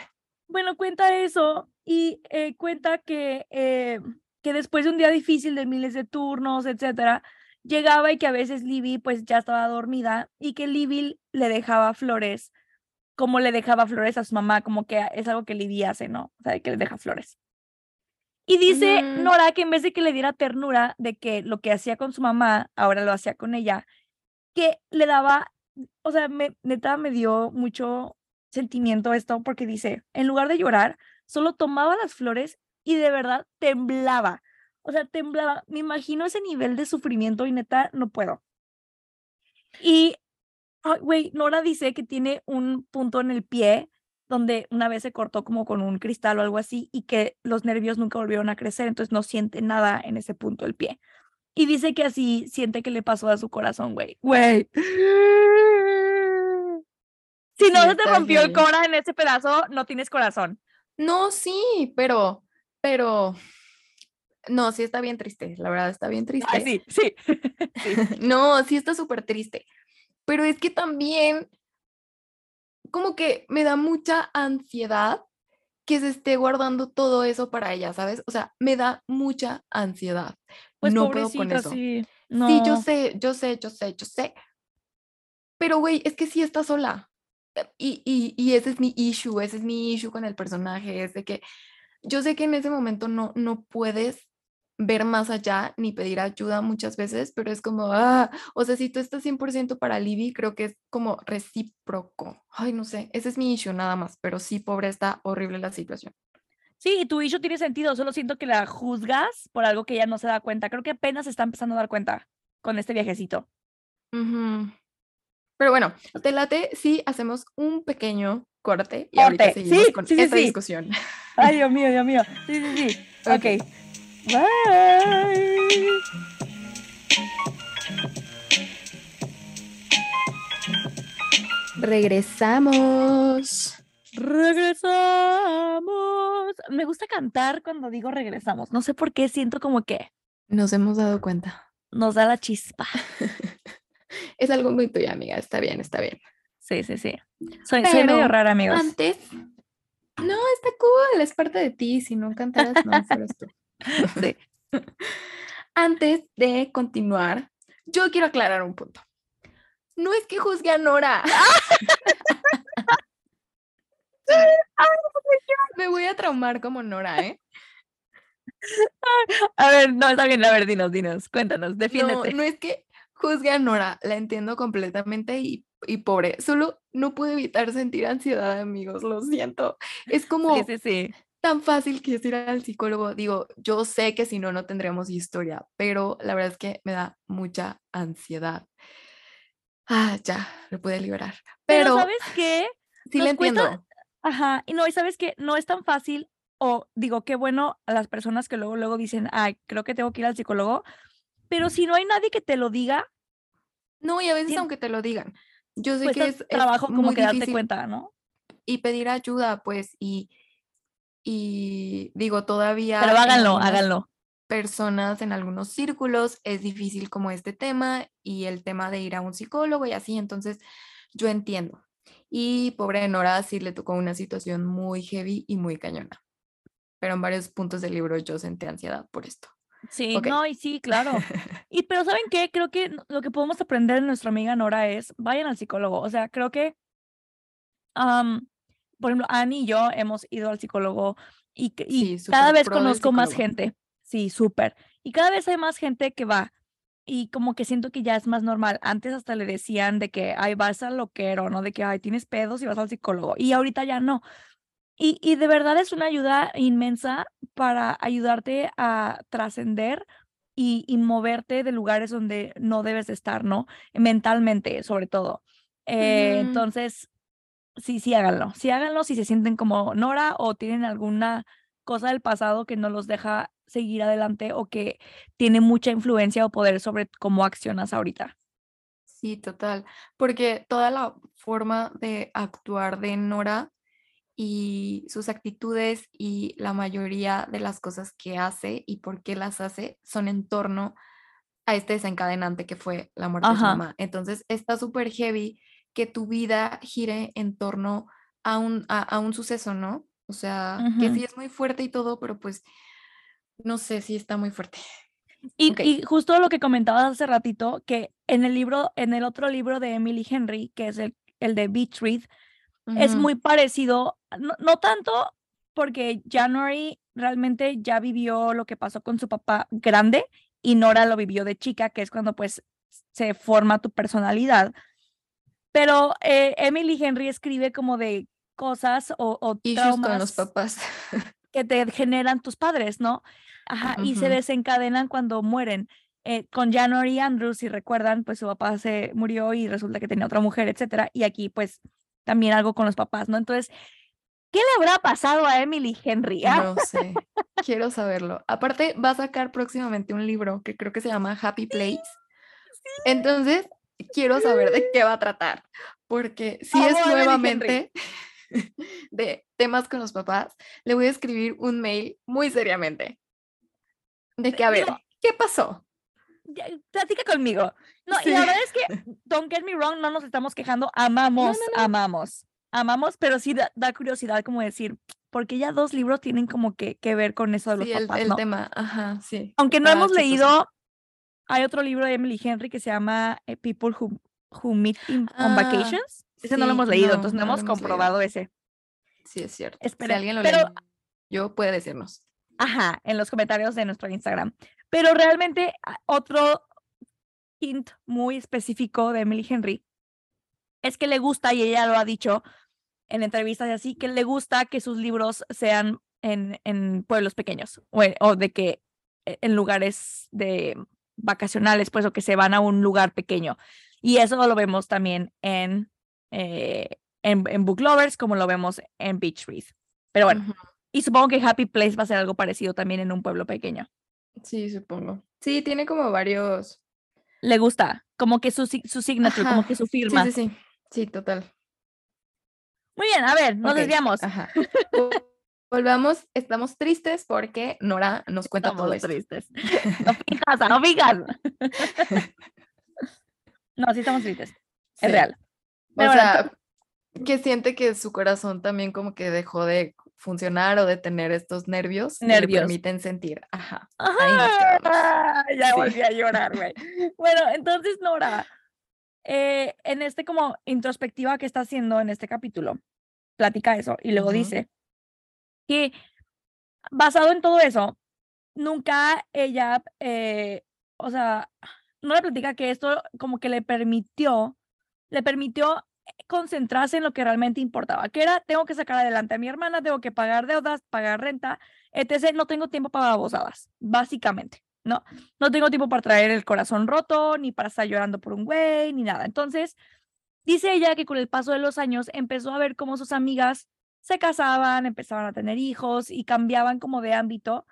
Bueno, cuenta eso y eh, cuenta que, eh, que después de un día difícil de miles de turnos, etcétera, llegaba y que a veces Libby pues ya estaba dormida y que Libby le dejaba flores, como le dejaba flores a su mamá, como que es algo que Libby hace, ¿no? O sea, que le deja flores. Y dice Ujú. Nora que en vez de que le diera ternura de que lo que hacía con su mamá, ahora lo hacía con ella, que le daba, o sea, me, neta me dio mucho sentimiento esto porque dice, en lugar de llorar, solo tomaba las flores y de verdad temblaba. O sea, temblaba. Me imagino ese nivel de sufrimiento y neta no puedo. Y, güey, Nora dice que tiene un punto en el pie donde una vez se cortó como con un cristal o algo así y que los nervios nunca volvieron a crecer, entonces no siente nada en ese punto del pie. Y dice que así siente que le pasó a su corazón, güey. Güey. Si no Sí, se te rompió el cora en ese pedazo, no tienes corazón. No, sí, pero, pero, no, sí está bien triste, la verdad está bien triste. Ay, sí, sí. *laughs* *laughs* No, sí está súper triste. Pero es que también, como que me da mucha ansiedad que se esté guardando todo eso para ella, ¿sabes? O sea, me da mucha ansiedad. Pues no puedo con eso. sí. Sí, yo sé, yo sé, yo sé, yo sé. Pero, güey, es que sí está sola. Eh, Y, y, y ese es mi issue, ese es mi issue con el personaje, es de que yo sé que en ese momento no, no puedes ver más allá ni pedir ayuda muchas veces, pero es como, ah, o sea, si tú estás 100% para Libby, creo que es como recíproco. Ay, no sé, ese es mi issue nada más, pero sí, pobre, está horrible la situación. Sí, tu issue tiene sentido, solo siento que la juzgas por algo que ella no se da cuenta. Creo que apenas se está empezando a dar cuenta con este viajecito. Ujú. Pero bueno, te late si hacemos un pequeño corte y ahorita Corte, seguimos sí, con sí, sí, esta sí. discusión. *laughs* Ay, Dios mío, Dios mío. Sí, sí, sí. Ok. Ok. Bye. Regresamos. Regresamos. Me gusta cantar cuando digo regresamos. No sé por qué siento como que Nos hemos dado cuenta. nos da la chispa. *laughs* Es algo muy tuyo, amiga. Está bien, está bien. Sí, sí, sí. Soy, soy medio Pero rara, amigos. Antes. No, está cool, es parte de ti. Si no cantaras, no fueras tú. *laughs* Sí. Antes de continuar, yo quiero aclarar un punto. No es que juzgue a Nora. *laughs* Me voy a traumar como Nora, ¿eh? *laughs* A ver, no, está bien. A ver, dinos, dinos. Cuéntanos, No, defiéndete. no es que, juzgue a Nora, la entiendo completamente y, y pobre, solo no puedo evitar sentir ansiedad, amigos, lo siento. Es como Sí, sí, sí. tan fácil que es ir al psicólogo. Digo, yo sé que si no, no tendríamos historia, pero la verdad es que me da mucha ansiedad. Ah, ya, lo pude liberar. Pero, Pero ¿sabes qué? sí le entiendo. Ajá, y no, y sabes que no es tan fácil, o digo, qué bueno a las personas que luego, luego dicen, ay, creo que tengo que ir al psicólogo, pero si no hay nadie que te lo diga, No, y a veces aunque te lo digan, yo sé pues que es trabajo como muy que darte cuenta, ¿no? y pedir ayuda, pues, y, y digo, todavía Pero háganlo, háganlo. personas, en algunos círculos, es difícil como este tema y el tema de ir a un psicólogo y así, entonces yo entiendo. Y pobre Nora sí le tocó una situación muy heavy y muy cañona. Pero en varios puntos del libro yo sentí ansiedad por esto. Sí, no, y sí, claro. *laughs* Y pero ¿saben qué? Creo que lo que podemos aprender de nuestra amiga Nora es, vayan al psicólogo. O sea, creo que, por ejemplo, Annie y yo hemos ido al psicólogo y, y Sí, cada vez conozco más gente. Sí, súper. Y cada vez hay más gente que va. Y como que siento que ya es más normal. Antes hasta le decían de que, ay, vas al loquero, ¿no? De que, ay, tienes pedos y vas al psicólogo. Y ahorita ya no. Y, y de verdad es una ayuda inmensa para ayudarte a trascender y, y moverte de lugares donde no debes de estar, ¿no? Mentalmente, sobre todo. Eh, entonces, sí, sí, háganlo. Sí, háganlo si se sienten como Nora o tienen alguna cosa del pasado que no los deja seguir adelante o que tiene mucha influencia o poder sobre cómo accionas ahorita. Sí, total. Porque toda la forma de actuar de Nora y sus actitudes y la mayoría de las cosas que hace y por qué las hace son en torno a este desencadenante que fue la muerte de su mamá. Entonces está súper heavy que tu vida gire en torno a un, a, a un suceso, ¿no? O sea, que sí es muy fuerte y todo, pero pues no sé si está muy fuerte. Y, Ok. y justo lo que comentabas hace ratito, que en el libro, en el otro libro de Emily Henry, que es el, el de Beach Read, es muy parecido, no, no tanto porque January realmente ya vivió lo que pasó con su papá grande y Nora lo vivió de chica, que es cuando pues se forma tu personalidad. Pero eh, Emily Henry escribe como de cosas o, o Issues con los traumas papás. *laughs* que te generan tus padres, ¿no? Ajá, y se desencadenan cuando mueren. Eh, con January Andrews, si recuerdan, pues su papá se murió y resulta que tenía otra mujer, etcétera. Y aquí, pues, también algo con los papás, ¿no? Entonces, ¿qué le habrá pasado a Emily Henry? Ah, No sé, quiero saberlo. Aparte, va a sacar próximamente un libro que creo que se llama Happy Place. Entonces, quiero saber de qué va a tratar, porque si es nuevamente *laughs* de temas con los papás, le voy a escribir un mail muy seriamente. De que, a ver, ¿qué pasó? ya, platica conmigo. No, y la verdad es que, don't get me wrong, no nos estamos quejando, amamos, no. amamos, amamos, pero sí da, da curiosidad como decir, porque ya dos libros tienen como que, que ver con eso de los Sí, el, papás, el ¿no? tema, ajá, sí. Aunque no hemos leído, hay otro libro de Emily Henry que se llama eh, People Who, Who Meet in- on Ah, Vacations. Ese no lo hemos leído, entonces no, hemos leído. comprobado ese. Sí, es cierto. Si Espera, alguien lo pero, leyó, puede decirnos. ajá, en los comentarios de nuestro Instagram. Pero realmente a- otro hint muy específico de Emily Henry es que le gusta, y ella lo ha dicho en entrevistas y así, que le gusta que sus libros sean en, en pueblos pequeños o, en- o de que eh, en lugares de vacacionales, pues, o que se van a un lugar pequeño. Y eso lo vemos también en, eh, en, en Book Lovers, como lo vemos en Beach Read. Pero bueno, y supongo que Happy Place va a ser algo parecido también en un pueblo pequeño. Sí, supongo. Sí, tiene como varios. Le gusta, como que su, su signature, como que su Sí, firma. sí, sí. Sí, total. Muy bien, a ver, nos Ok, desviamos. Ajá. Volvamos, estamos tristes porque Nora nos *laughs* cuenta todo Estamos esto. tristes. *laughs* No fijas, no fijas. *laughs* No, sí estamos tristes. Es Sí. real. O Pero bueno, sea, que siente que su corazón también como que dejó de funcionar o de tener estos nervios que le Nervios. permiten sentir. Ajá. Ahí nos. Ah, ya Sí. volví a llorar, güey. *laughs* Bueno, entonces, Nora, eh, en este como introspectiva que está haciendo en este capítulo, platica eso y luego dice que basado en todo eso, nunca ella, eh, o sea, Nora platica que esto como que le permitió, le permitió concentrarse en lo que realmente importaba, que era, tengo que sacar adelante a mi hermana, tengo que pagar deudas, pagar renta, etc. No tengo tiempo para babosadas, básicamente, ¿no? No tengo tiempo para traer el corazón roto, ni para estar llorando por un güey, ni nada. Entonces, dice ella que con el paso de los años empezó a ver cómo sus amigas se casaban, empezaban a tener hijos y cambiaban como de ámbito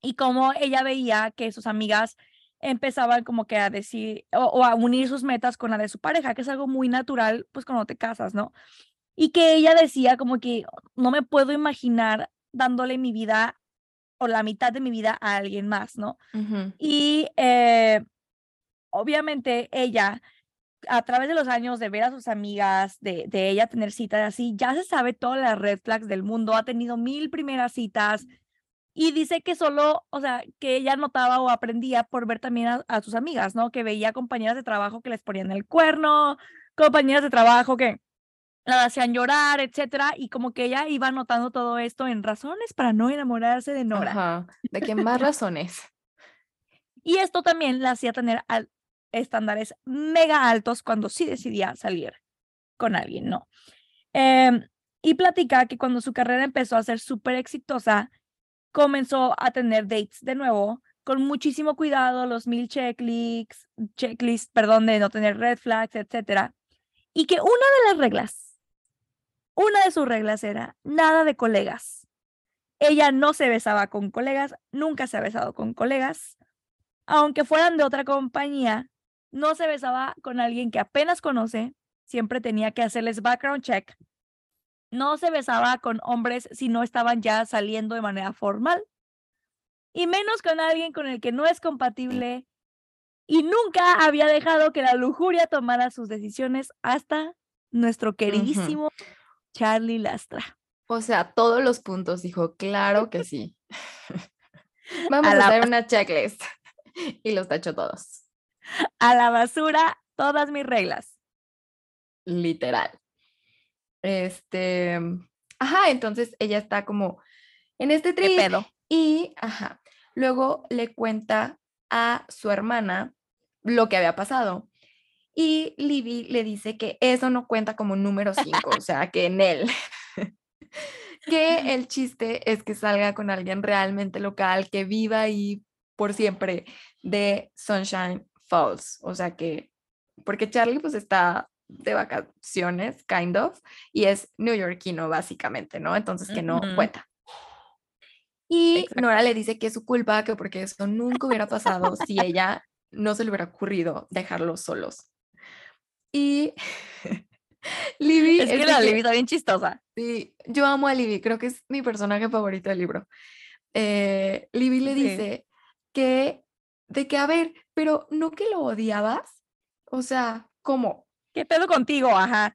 y cómo ella veía que sus amigas empezaban como que a decir o, a unir sus metas con la de su pareja, que es algo muy natural, pues cuando te casas, ¿no? Y que ella decía como que no me puedo imaginar dándole mi vida o la mitad de mi vida a alguien más, ¿no? Y eh, obviamente ella, a través de los años de ver a sus amigas, de, de ella tener citas así, ya se sabe todas las red flags del mundo, ha tenido mil primeras citas, y dice que solo, o sea, que ella notaba o aprendía por ver también a, sus amigas, ¿no? Que veía compañeras de trabajo que les ponían el cuerno, compañeras de trabajo que la hacían llorar, etcétera, y como que ella iba notando todo esto en razones para no enamorarse de Nora. Ajá. ¿De qué más *laughs* razones? y esto también la hacía tener estándares mega altos cuando sí decidía salir con alguien, ¿no? Em, y platica que cuando su carrera empezó a ser súper exitosa, comenzó a tener dates de nuevo con muchísimo cuidado, los mil checklists, checklists, perdón, de no tener red flags, etcétera. Y que una de las reglas, una de sus reglas era nada de colegas. Ella no se besaba con colegas, nunca se ha besado con colegas. Aunque fueran de otra compañía, no se besaba con alguien que apenas conoce, siempre tenía que hacerles background check no se besaba con hombres si no estaban ya saliendo de manera formal. Y menos con alguien con el que no es compatible. Y nunca había dejado que la lujuria tomara sus decisiones hasta nuestro queridísimo Charlie Lastra. O sea, todos los puntos dijo, claro que sí. *laughs* Vamos a, hacer una checklist. *laughs* Y los tacho todos. A la basura todas mis reglas. Literal. Este, ajá, entonces ella está como en este trip y, ajá, luego le cuenta a su hermana lo que había pasado. Y Libby le dice que eso no cuenta como número 5, o sea, que en él. *laughs* que *laughs* el chiste es que salga con alguien realmente local, que viva ahí por siempre de Sunshine Falls. O sea que, porque Charlie pues está de vacaciones, kind of, y es neoyorquino básicamente, ¿no? Entonces que no cuenta. Y Nora le dice que es su culpa, que porque eso nunca hubiera pasado si ella no se le hubiera ocurrido dejarlos solos. Y *laughs* Libby... Es que la Libby está bien chistosa. Sí, yo amo a Libby, creo que es mi personaje favorito del libro. Eh, Libby le dice que, de que, a ver, pero no que lo odiabas, o sea, ¿cómo? ¿Qué pedo contigo? Ajá.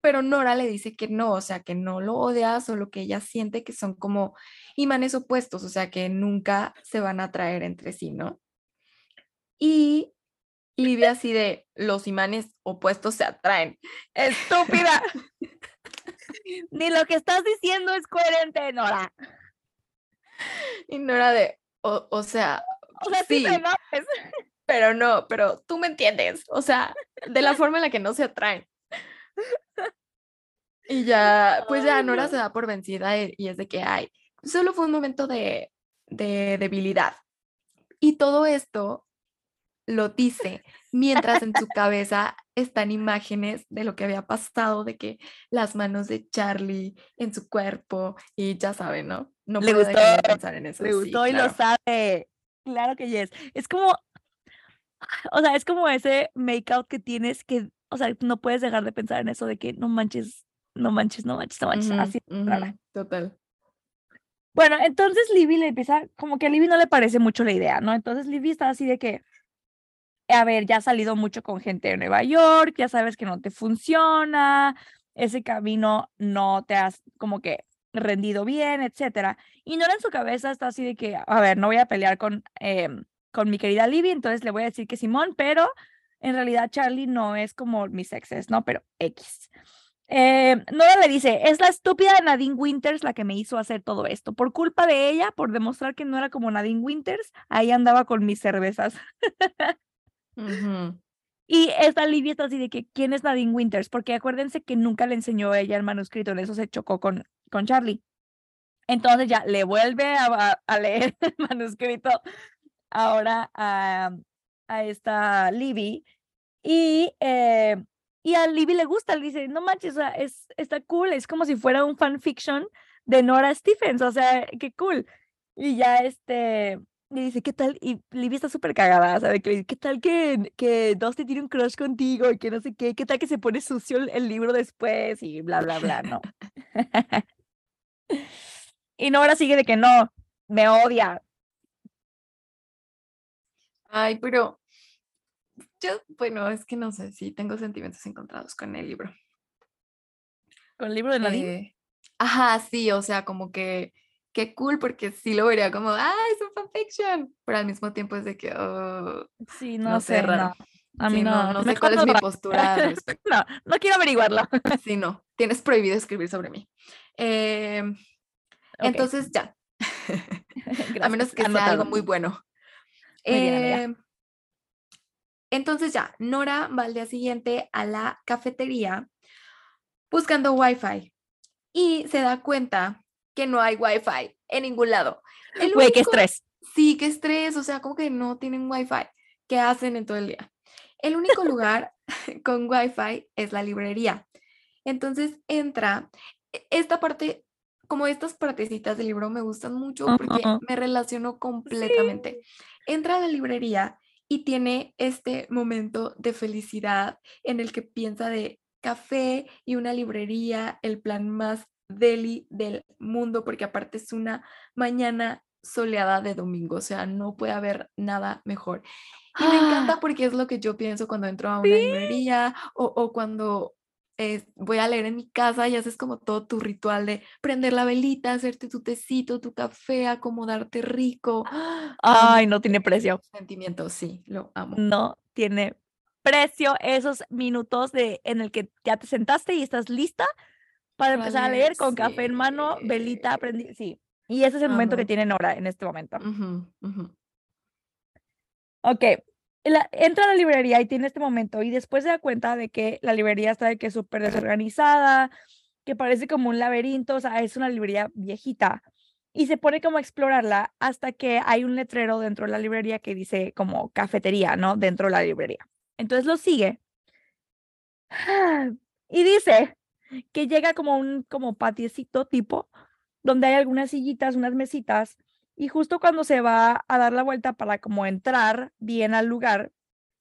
Pero Nora le dice que no, o sea, que no lo odia, solo que ella siente que son como imanes opuestos, o sea, que nunca se van a atraer entre sí, ¿no? Y Livia así de, los imanes opuestos se atraen. Estúpida. *laughs* Ni lo que estás diciendo es coherente, Nora. Y Nora de, o, sea, sí, pero no, pero tú me entiendes, o sea, de la forma en la que no se atraen. Y ya, pues ya Nora se da por vencida y, es de que, ay, solo fue un momento de, de debilidad. Y todo esto lo dice mientras en su cabeza están imágenes de lo que había pasado, de que las manos de Charlie en su cuerpo y ya saben, ¿no? No le gustó pensar en eso. Le gustó y lo sabe. Claro que yes. Es como o sea, es como ese make out que tienes que, o sea, no puedes dejar de pensar en eso de que no manches, no manches, no manches, no manches, así Total. Bueno, entonces Libby le empieza, como que a Libby no le parece mucho la idea, ¿no? Entonces Libby está así de que, a ver, ya has salido mucho con gente de Nueva York, ya sabes que no te funciona, ese camino no te has como que rendido bien, etcétera. Y no en su cabeza está así de que, a ver, no voy a pelear con eh, con mi querida Libby, entonces le voy a decir que Simón, pero en realidad Charlie no es como mis exes, ¿no? Pero X. Eh, Nora le dice, es la estúpida de Nadine Winters la que me hizo hacer todo esto. Por culpa de ella, por demostrar que no era como Nadine Winters, ahí andaba con mis cervezas. Y esta Libby está así de que, ¿quién es Nadine Winters? Porque acuérdense que nunca le enseñó ella el manuscrito, en eso se chocó con, con Charlie. Entonces ya le vuelve a leer *laughs* el manuscrito ahora a, a esta Libby. Y, eh, y a Libby le gusta, le dice, no manches, o sea, es, está cool, es como si fuera un fanfiction de Nora Stephens, o sea, qué cool. Y ya este, le dice, ¿qué tal? Y Libby está súper cagada, ¿sabes? Que le dice, ¿qué tal que, que Dusty tiene un crush contigo y que no sé qué? ¿Qué tal que se pone sucio el, el libro después? Y bla, bla, bla, ¿no? *laughs* *laughs* y Nora sigue de que no, me odia. Ay, pero yo, bueno, es que no sé si tengo sentimientos encontrados con el libro. Con el libro de Nadine. Eh, ajá, sí, o sea, como que qué cool, porque sí lo vería como, ah, es un fanfiction, pero al mismo tiempo es de que, oh, sí, no, no sé, sé, raro. no. A mí sí, no, no, sé cuál es mi postura al *laughs* respecto. No, no quiero averiguarlo. *laughs* Sí, no, tienes prohibido escribir sobre mí. Em, Entonces ya, *laughs* a menos que sea algo muy bueno. Bien. Em, entonces ya, Nora va al día siguiente a la cafetería buscando Wi-Fi y se da cuenta que no hay Wi-Fi en ningún lado. El Güey, qué único- estrés. Sí, qué estrés, o sea, como que no tienen Wi-Fi. ¿Qué hacen en todo el día? El único *laughs* lugar *laughs* con Wi-Fi es la librería. Entonces entra, e- esta parte, como estas partecitas del libro me gustan mucho porque me relaciono completamente. Entra a la librería y tiene este momento de felicidad en el que piensa de café y una librería, el plan más deli del mundo, porque aparte es una mañana soleada de domingo, o sea, no puede haber nada mejor. Y me encanta porque es lo que yo pienso cuando entro a una Sí. librería o, o cuando eh, voy a leer en mi casa y haces como todo tu ritual de prender la velita, hacerte tu tecito, tu café, acomodarte rico. Ay, Amo no tiene precio. Sentimiento, sí, lo amo. No tiene precio esos minutos de en el que ya te sentaste y estás lista para Para empezar a leer, con café en mano, velita sí. prendida. Sí. Y ese es el momento que Amo. tiene Nora en este momento. Ujú. Ok. La- entra a la librería y tiene este momento y después se da cuenta de que la librería está de que súper desorganizada, que parece como un laberinto, o sea, es una librería viejita. Y se pone como a explorarla hasta que hay un letrero dentro de la librería que dice como cafetería, ¿no? Dentro de la librería. Entonces lo sigue. *sighs* Y dice que llega como un como patiecito tipo, donde hay algunas sillitas, unas mesitas, y justo cuando se va a dar la vuelta para como entrar bien al lugar,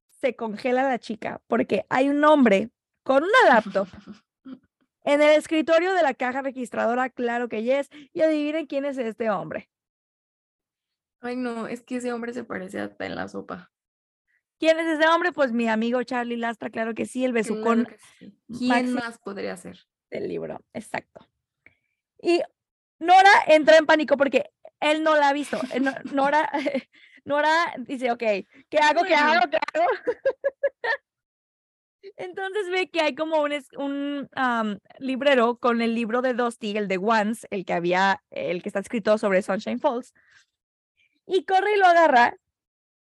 se congela la chica porque hay un hombre con una laptop en el escritorio de la caja registradora, claro que yes, y adivinen quién es este hombre. Ay, no, es que ese hombre se parece hasta en la sopa. ¿Quién es ese hombre? Pues mi amigo Charlie Lastra, claro que sí, el besucón sí. ¿Quién más podría ser? del libro, exacto. Y Nora entra en pánico porque él no la ha visto. Eh, No- Nora, *laughs* Nora dice, ok, ¿qué hago? ¿Qué hago? ¿Qué hago? *laughs* Entonces ve que hay como un, un am, librero con el libro de Dusty, el de Once, el que había, el que está escrito sobre Sunshine Falls. Y corre y lo agarra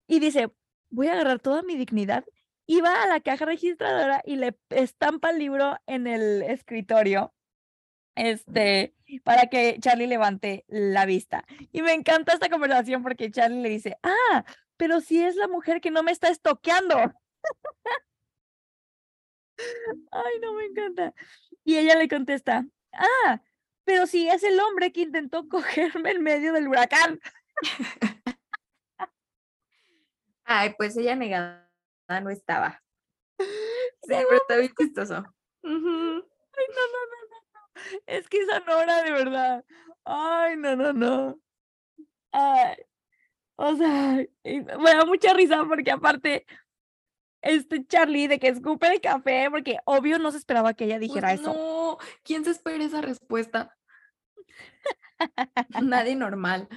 y dice, voy a agarrar toda mi dignidad. Y va a la caja registradora y le estampa el libro en el escritorio este, para que Charlie levante la vista. Y me encanta esta conversación porque Charlie le dice, ah, pero si es la mujer que no me está estoqueando. *laughs* Ay, no me encanta. Y ella le contesta, ah, pero si es el hombre que intentó *laughs* cogerme en medio del huracán. Ay, pues ella negada no estaba. *laughs* Sí, pero está bien chistoso. Ujú. Ay, no, no, no, no, no. Es que esa Nora, de verdad. Ay, no, no, no. Ay, o sea, me da mucha risa porque aparte, este Charlie de que escupe el café, porque obvio no se esperaba que ella dijera Pues eso. no, ¿quién se espera esa respuesta? *laughs* Nadie normal.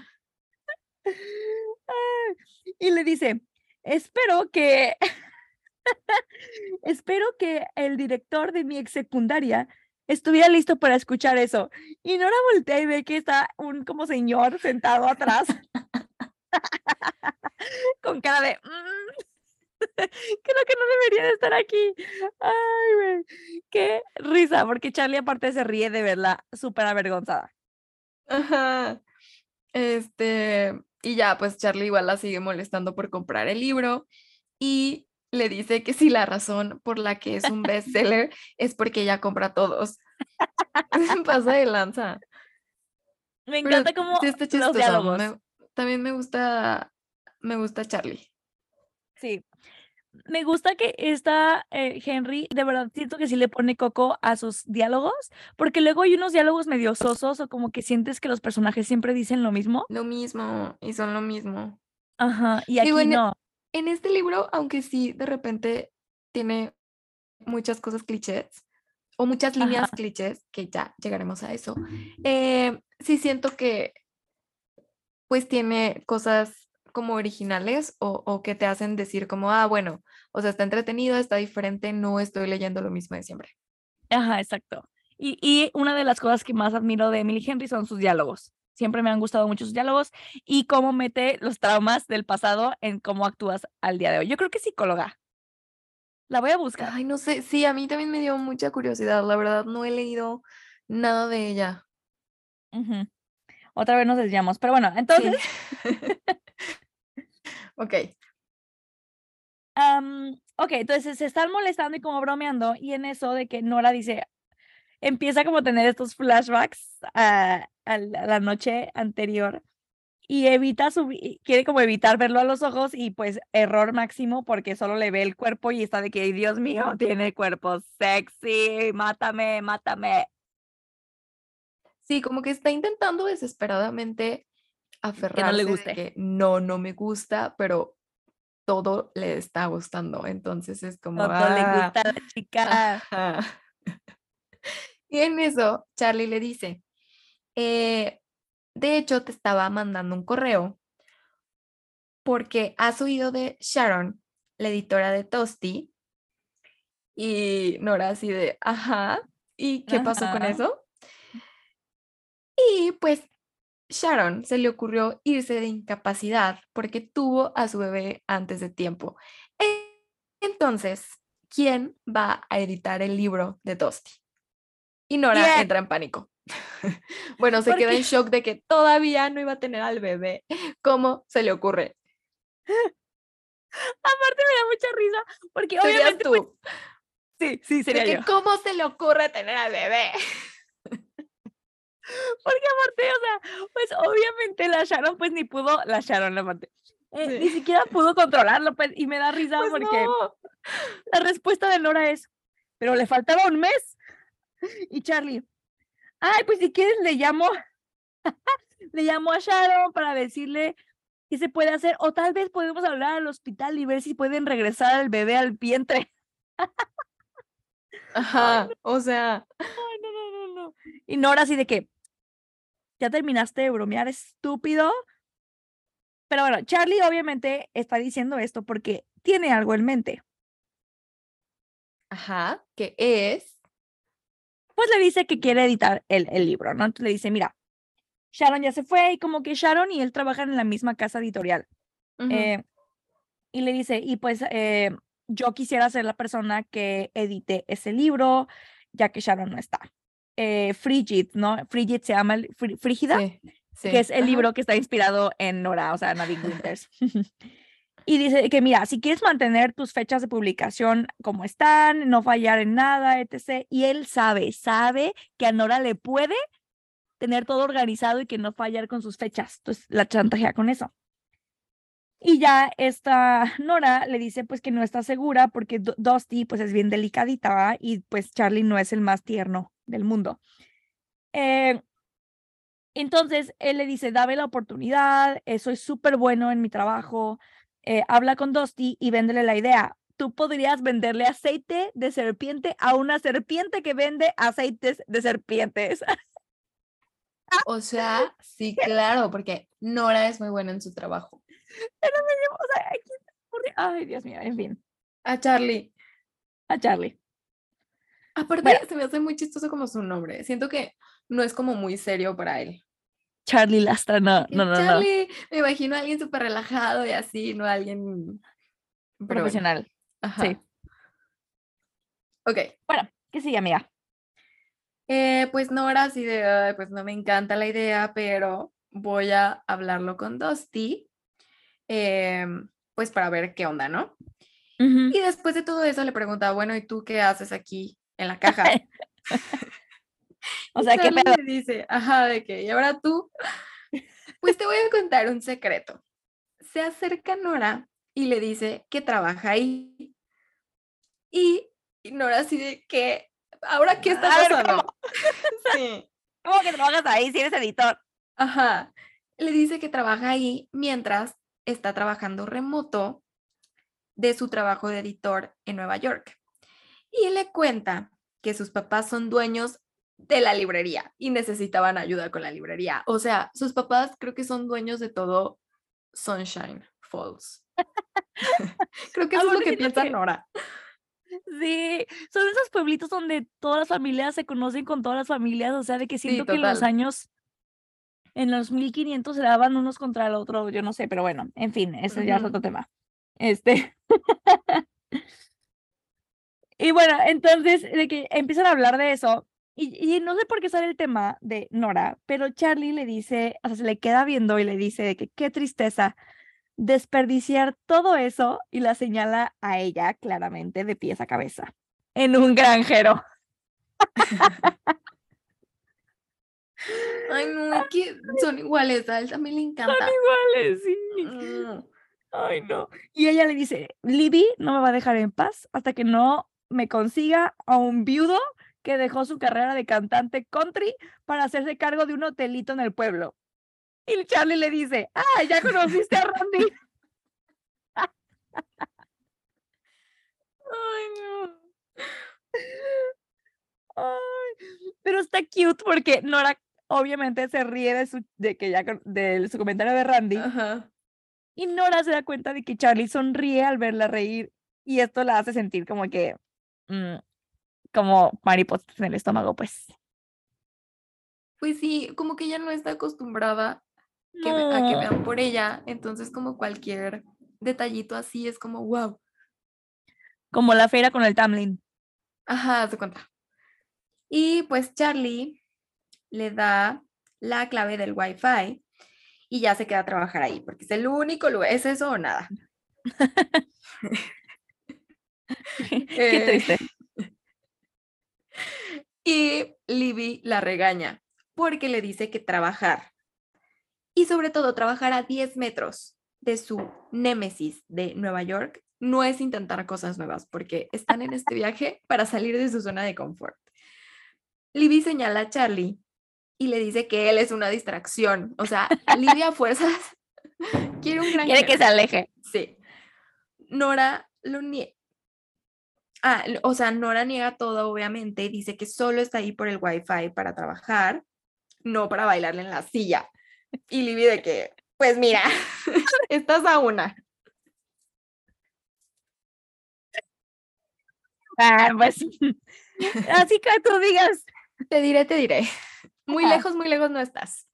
Y le dice, espero que, *laughs* espero que el director de mi ex secundaria estuviera listo para escuchar eso. Y Nora voltea y ve que está un como señor sentado atrás *laughs* con cara de... "Mm". *laughs* Creo que no debería de estar aquí. Ay, güey. Qué risa, porque Charlie aparte se ríe de verla súper avergonzada. Ajá. Este, y ya, pues Charlie igual la sigue molestando por comprar el libro y le dice que si la razón por la que es un bestseller *laughs* es porque ella compra todos. *laughs* Pasa de lanza. Me encanta cómo Sí está los diálogos. me- también me gusta, me gusta Charlie. Sí. Me gusta que esta eh, Henry, de verdad siento que sí le pone coco a sus diálogos, porque luego hay unos diálogos medio sosos o como que sientes que los personajes siempre dicen lo mismo. Lo mismo, y son lo mismo. Ajá, y aquí no. En este libro, aunque sí de repente tiene muchas cosas clichés, o muchas líneas Ajá. clichés, que ya llegaremos a eso, eh, sí siento que pues tiene cosas como originales o, o que te hacen decir como, ah, bueno, o sea, está entretenido, está diferente, no estoy leyendo lo mismo de siempre. Ajá, exacto. Y, y una de las cosas que más admiro de Emily Henry son sus diálogos. Siempre me han gustado mucho sus diálogos y cómo mete los traumas del pasado en cómo actúas al día de hoy. Yo creo que es psicóloga. La voy a buscar. Ay, no sé, sí, a mí también me dio mucha curiosidad, la verdad, no he leído nada de ella. Otra vez nos desviamos. Pero bueno, Sí. entonces, *laughs* Ok. am, ok, entonces se están molestando y como bromeando y en eso de que Nora dice, empieza como a tener estos flashbacks a, a la noche anterior y evita su, quiere como evitar verlo a los ojos y pues error máximo porque solo le ve el cuerpo y está de que, Dios mío, tiene cuerpo sexy, mátame, mátame. Sí, como que está intentando desesperadamente aferrarse de guste. que no, no me gusta, pero todo le está gustando. Entonces es como, Todo le ah, gusta a la chica. ajá. *laughs* Y en eso, Charlie le dice, "Eh, de hecho, te estaba mandando un correo porque has oído de Sharon, la editora de Toasty. Y Nora así de, ajá, ¿y qué pasó con eso? Y pues Sharon se le ocurrió irse de incapacidad porque tuvo a su bebé antes de tiempo. Entonces, ¿quién va a editar el libro de Toasty? Y Nora ¿Quién? entra en pánico. *laughs* Bueno, se ¿Por queda qué? en *laughs* shock de que todavía no iba a tener al bebé. ¿Cómo se le ocurre? Aparte me da mucha risa porque obviamente pues, tú. sí, sí, de sería que. ¿Cómo se le ocurre tener al bebé? *laughs* Porque aparte, o sea, pues obviamente la Sharon pues ni pudo, la Sharon aparte, eh, Sí. ni siquiera pudo controlarlo pues y me da risa Pues porque no. la respuesta de Nora es, pero le faltaba un mes. Y Charlie, ay, pues si quieres le llamo, *laughs* le llamo a Sharon para decirle qué se puede hacer o tal vez podemos hablar al hospital y ver si pueden regresar al bebé al vientre. *laughs* Ajá, o sea, Ay, no, no, no, no. Y Nora así de que, ¿ya terminaste de bromear, estúpido? Pero bueno, Charlie obviamente está diciendo esto porque tiene algo en mente. ajá, que es, Pues le dice que quiere editar el, el libro, ¿no? Entonces le dice, mira, Sharon ya se fue y como que Sharon y él trabajan en la misma casa editorial. Eh, y le dice, y pues eh, yo quisiera ser la persona que edite ese libro, ya que Sharon no está. Eh, Frigid, ¿no? Frigid se llama, el- Frí- Frígida. sí, sí, que es el ajá, libro que está inspirado en Nora, o sea, Nadine Winters. *laughs* y dice que, mira, si quieres mantener tus fechas de publicación como están, no fallar en nada, etc. Y él sabe, sabe que a Nora le puede tener todo organizado y que no fallar con sus fechas. Entonces la chantajea con eso. Y ya esta Nora le dice pues que no está segura porque Du- Dusty pues es bien delicadita ¿va? y pues Charlie no es el más tierno del mundo. Eh, entonces él le dice, dame la oportunidad, eh, soy súper bueno en mi trabajo, eh, habla con Dusty y véndele la idea. Tú podrías venderle aceite de serpiente a una serpiente que vende aceites de serpientes. O sea, *laughs* sí, claro, porque Nora es muy buena en su trabajo. Pero me o. Ay, Dios mío, en fin, A Charlie. a Charlie. Aparte, Bueno. se me hace muy chistoso como su nombre. Siento que no es como muy serio para él. Charlie Lastra, no, *laughs* no, no, no. Charlie, me imagino a alguien súper relajado y así, no alguien Pero bueno, profesional. ajá. sí. Ok. Bueno, ¿qué sigue, amiga? Eh, pues Nora, así de, "Ay, pues no me encanta la idea, pero voy a hablarlo con Dusty, em, pues para ver qué onda, ¿no? Y después de todo eso le pregunta, bueno, ¿y tú qué haces aquí en la caja? *laughs* *laughs* O sea, ¿qué pedo? le dice, ajá, de que, y ahora tú, *laughs* pues te voy a contar un secreto. Se acerca Nora y le dice que trabaja ahí. Y, y Nora así de que, ¿ahora qué está ver, pasando? *laughs* Sí. ¿Cómo que trabajas ahí si eres editor? Ajá. Le dice que trabaja ahí mientras está trabajando remoto de su trabajo de editor en Nueva York. Y le cuenta que sus papás son dueños de la librería y necesitaban ayuda con la librería. O sea, sus papás creo que son dueños de todo Sunshine Falls. *laughs* creo que eso es lo que piensa Nora. Sí, son esos pueblitos donde todas las familias se conocen con todas las familias, o sea, de que siento que en los años, en los 1500 se daban unos contra el otro, yo no sé, pero bueno, en fin, ese ya es otro tema. Este. *laughs* y bueno, entonces, de que empiezan a hablar de eso, y, y no sé por qué sale el tema de Nora, pero Charlie le dice, o sea, se le queda viendo y le dice de que qué tristeza desperdiciar todo eso y la señala a ella claramente de pies a cabeza en un granjero. Ay, no, es que son iguales, a él también le encanta. Vale, sí. Mm. Ay, no. Y ella le dice, Libby no me va a dejar en paz hasta que no me consiga a un viudo que dejó su carrera de cantante country para hacerse cargo de un hotelito en el pueblo. Y Charlie le dice, ah, ya conociste a Randy. *laughs* Ay, no. Ay, pero está cute porque Nora obviamente se ríe de su, de que ya, de su comentario de Randy. Ajá. Y Nora se da cuenta de que Charlie sonríe al verla reír y esto la hace sentir como que, mm, como mariposas en el estómago, pues. Pues sí, como que ella no está acostumbrada que a que vean por ella, entonces como cualquier detallito así es como wow. Como la feira con el Tamlin. Ajá, se cuenta. Y pues Charlie le da la clave del Wi-Fi y ya se queda a trabajar ahí, porque es el único lugar, ¿es eso o nada? *laughs* Qué Eh, triste. Y Libby la regaña porque le dice que trabajar y sobre todo trabajar a 10 metros de su némesis de Nueva York no es intentar cosas nuevas porque están en este viaje para salir de su zona de confort. Libby señala a Charlie y le dice que él es una distracción. O sea, Libby a fuerzas *laughs* quiere un gran Quiere que se aleje. Sí. Nora lo niega. Ah, o sea, Nora niega todo, obviamente, y dice que solo está ahí por el wifi para trabajar, no para bailarle en la silla. Y Libby de que, pues mira, *laughs* estás a una. Ah, pues. Así que tú digas. Te diré, te diré. Muy lejos, muy lejos no estás.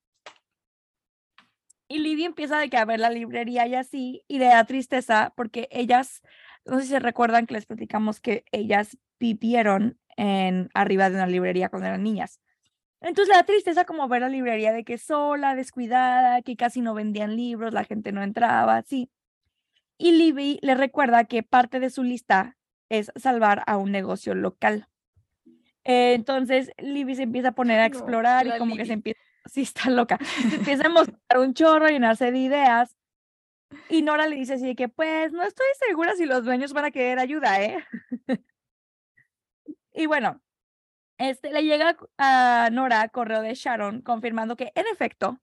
Y Libby empieza de que a ver la librería y así, y le da tristeza porque ellas, no sé si se recuerdan que les platicamos que ellas vivieron en arriba de una librería cuando eran niñas. Entonces le da tristeza como ver la librería de que sola, descuidada, que casi no vendían libros, la gente no entraba, así. Y Libby le recuerda que parte de su lista es salvar a un negocio local. Eh, entonces Libby se empieza a poner a No, explorar y la como que se empieza, *laughs* sí está loca, se *laughs* empieza a mostrar un chorro, llenarse de ideas. Y Nora le dice así de que, pues, no estoy segura si los dueños van a querer ayuda, ¿eh? y bueno, este, le llega a Nora correo de Sharon confirmando que, en efecto,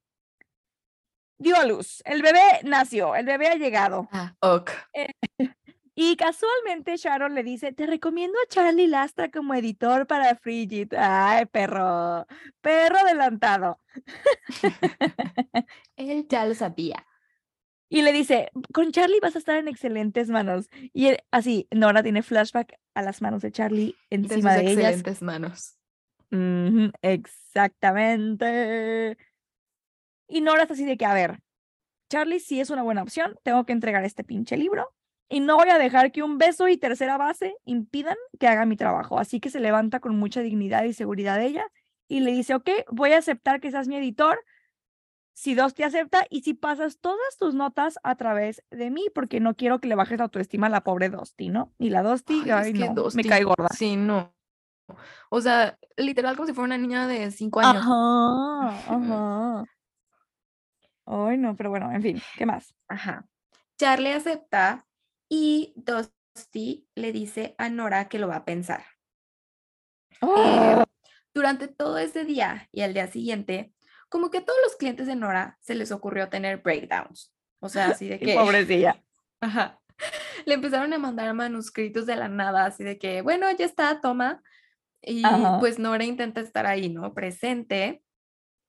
dio a luz. El bebé nació, el bebé ha llegado. Ah, ok. *laughs* Y casualmente Sharon le dice, te recomiendo a Charlie Lastra como editor para Frigid. Ay, perro, perro adelantado. *laughs* *laughs* Él ya lo sabía. Y le dice, con Charlie vas a estar en excelentes manos. Y él- así, Nora tiene flashback a las manos de Charlie De sus encima de, ellas. excelentes manos. Exactamente. Y Nora está así de que, a ver, Charlie sí es una buena opción, tengo que entregar este pinche libro. y no voy a dejar que un beso y tercera base impidan que haga mi trabajo. Así que se levanta con mucha dignidad y seguridad de ella y le dice, ok, voy a aceptar que seas mi editor, si dos te acepta y si pasas todas tus notas a través de mí, porque no quiero que le bajes la autoestima a la pobre Dosti, ¿no? Y la Dosti, ay, no, me cae gorda. Sí, no. O sea, literal como si fuera una niña de cinco años. Ajá, *laughs* ajá. Ay, no, pero bueno, en fin, ¿qué más? Ajá. Charlie acepta y Dosti le dice a Nora que lo va a pensar. Eh, durante todo ese día y al día siguiente, como que a todos los clientes de Nora se les ocurrió tener breakdowns. O sea, así de *laughs* que... Pobrecilla. *laughs* Ajá. Le empezaron a mandar manuscritos de la nada, así de que, bueno, ya está, toma. Y Ajá. pues Nora intenta estar ahí, ¿no? Presente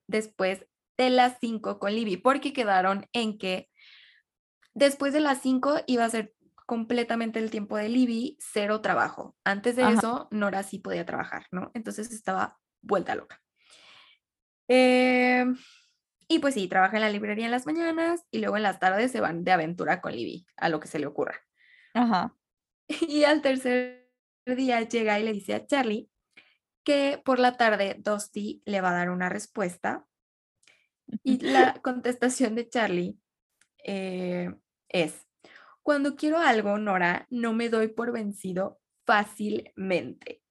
después de las 5 con Libby, porque quedaron en que después de las 5 iba a ser completamente el tiempo de Libby, cero trabajo. Antes de Ajá. eso, Nora sí podía trabajar, ¿no? Entonces estaba vuelta loca. Eh, y pues sí, trabaja en la librería en las mañanas y luego en las tardes se van de aventura con Libby, a lo que se le ocurra. Ajá. *laughs* Y al tercer día llega y le dice a Charlie que por la tarde Dusty le va a dar una respuesta. Y *laughs* la contestación de Charlie eh, es, cuando quiero algo, Nora, no me doy por vencido fácilmente.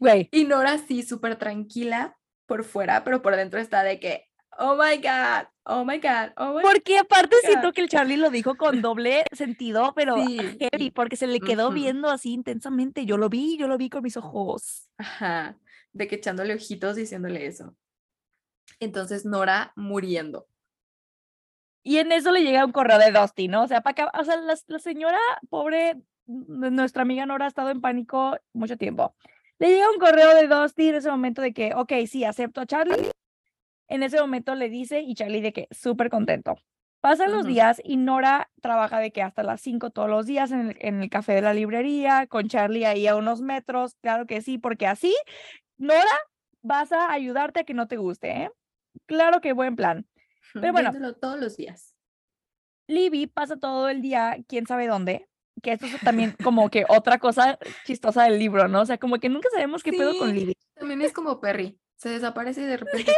Güey, Y Nora sí, súper tranquila por fuera, pero por dentro está de que, oh my God, oh my God, oh my porque aparte God. siento que el Charlie lo dijo con doble sentido, pero Sí, heavy, porque se le quedó viendo así intensamente. Yo lo vi, yo lo vi con mis ojos. Ajá, de que echándole ojitos diciéndole eso. Entonces Nora muriendo. Y en eso le llega un correo de Dusty, ¿no? O sea, para o sea, la, la señora pobre, nuestra amiga Nora ha estado en pánico mucho tiempo. Le llega un correo de Dusty en ese momento de que, ok, sí, acepto a Charlie. En ese momento le dice y Charlie de que súper contento. Pasan los días y Nora trabaja de que hasta las 5 todos los días en el, en el café de la librería, con Charlie ahí a unos metros, claro que sí, porque así, Nora, vas a ayudarte a que no te guste, ¿eh? Claro que buen plan. Pero bueno. Viéndolo todos los días. Libby pasa todo el día, quién sabe dónde, que esto es también como que otra cosa chistosa del libro, ¿no? O sea, como que nunca sabemos qué pedo con Sí. Libby. También es como Perry. Se desaparece de *laughs* repente.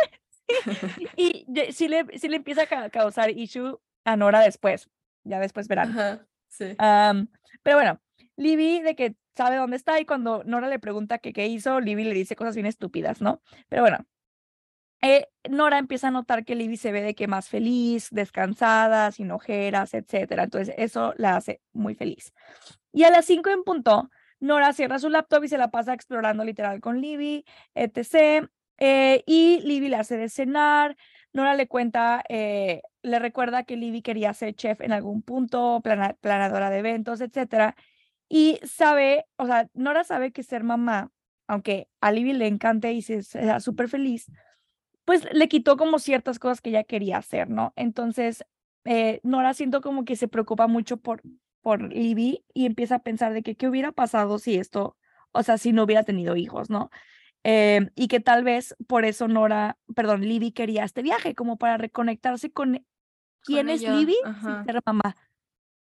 Y sí le, sí le empieza a ca- causar issue a Nora después, ya después verán. Ajá, sí. Am, pero bueno, Libby de que sabe dónde está y cuando Nora le pregunta que qué hizo, Libby le dice cosas bien estúpidas, ¿no? Pero bueno, eh, Nora empieza a notar que Libby se ve de que más feliz, descansada, sin ojeras, etcétera. Entonces eso la hace muy feliz. Y a las 5 en punto, Nora cierra su laptop y se la pasa explorando literal con Libby, etc. eh, y Libby le hace de cenar. Nora le cuenta, eh, le recuerda que Libby quería ser chef en algún punto, plana- planeadora de eventos, etcétera. Y sabe, o sea, Nora sabe que ser mamá, aunque a Libby le encante y se- sea súper feliz, pues le quitó como ciertas cosas que ella quería hacer, ¿no? Entonces, eh, Nora siento como que se preocupa mucho por, por Libby y empieza a pensar de que qué hubiera pasado si esto, o sea, si no hubiera tenido hijos, ¿no? Eh, y que tal vez por eso Nora, perdón, Libby quería este viaje, como para reconectarse con quién es ella, Libby ajá. sin ser mamá.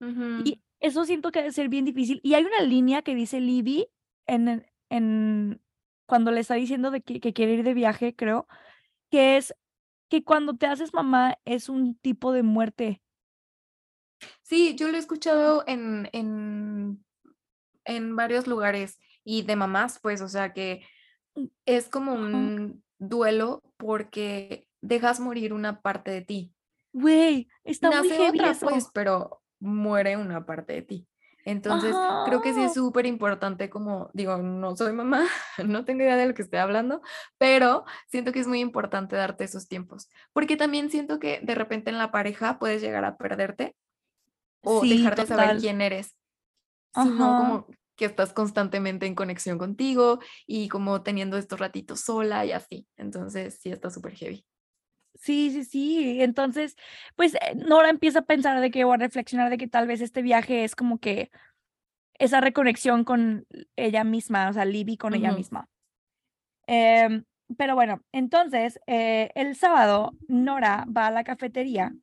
Ujú. Y eso siento que debe ser bien difícil. Y hay una línea que dice Libby en, en cuando le está diciendo de que, que quiere ir de viaje, creo, que es que cuando te haces mamá es un tipo de muerte. Sí, yo lo he escuchado en, en, en varios lugares y de mamás, pues, o sea que Mm, es como un duelo porque dejas morir una parte de ti. Güey, está muy heavy otra, eso. pues, pero muere una parte de ti. Entonces, creo que sí es súper importante como, digo, no soy mamá, *laughs* no tengo idea de lo que estoy hablando, pero siento que es muy importante darte esos tiempos, porque también siento que de repente en la pareja puedes llegar a perderte o Sí, dejar de saber quién eres, sino como que estás constantemente en conexión contigo y como teniendo estos ratitos sola y así. Entonces, sí está súper heavy. Sí, sí, sí. Entonces, pues eh, Nora empieza a pensar de que o a reflexionar de que tal vez este viaje es como que esa reconexión con ella misma, o sea, Libby con ella misma. Em, pero bueno, entonces, eh, el sábado, Nora va a la cafetería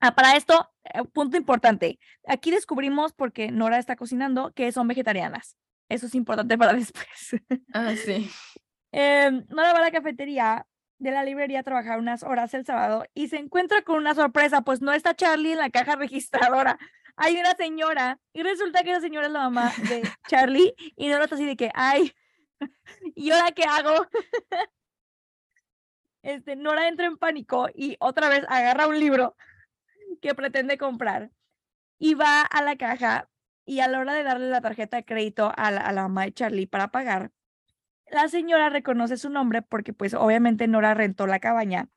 Ah, para esto, eh, punto importante. Aquí descubrimos, porque Nora está cocinando, que son vegetarianas. Eso es importante para *laughs* después. Ah, sí. Em, Nora va a la cafetería de la librería a trabajar unas horas el sábado y se encuentra con una sorpresa, pues no está Charlie en la caja *laughs* registradora. Hay una señora y resulta que esa señora es la mamá de *laughs* Charlie y Nora está así de que, ay, *laughs* ¿y ahora qué hago? Este, Nora entra en pánico y otra vez agarra un libro que pretende comprar y va a la caja y a la hora de darle la tarjeta de crédito a la, a la mamá de Charlie para pagar, la señora reconoce su nombre porque pues obviamente Nora rentó la cabaña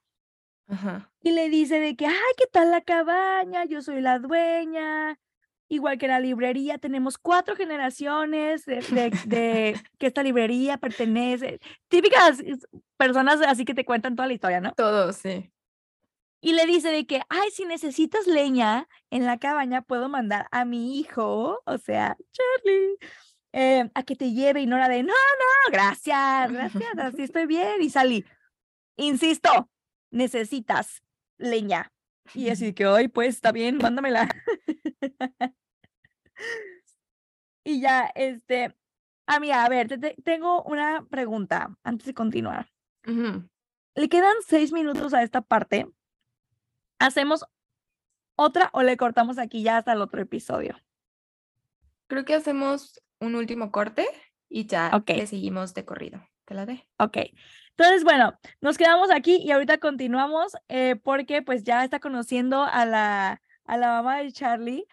Ajá. y le dice de que, ay, ¿qué tal la cabaña? Yo soy la dueña, igual que la librería, tenemos cuatro generaciones de, de- *laughs* de que esta librería pertenece, típicas personas así que te cuentan toda la historia, ¿no? Todo, sí. Y le dice de que, ay, si necesitas leña en la cabaña, puedo mandar a mi hijo, o sea, Charlie, eh, a que te lleve. Y Nora de, no, no, gracias, gracias, así estoy bien. Y salí, insisto, necesitas leña. Y así que, ay, pues está bien, mándamela. *laughs* y ya, este, amiga, a ver, te- te- tengo una pregunta antes de continuar. Le quedan seis minutos a esta parte. ¿Hacemos otra o le cortamos aquí ya hasta el otro episodio? Creo que hacemos un último corte y ya Ok. le seguimos de corrido. ¿Te la de? Ok. Entonces, bueno, nos quedamos aquí y ahorita continuamos eh, porque pues ya está conociendo a la, a la mamá de Charlie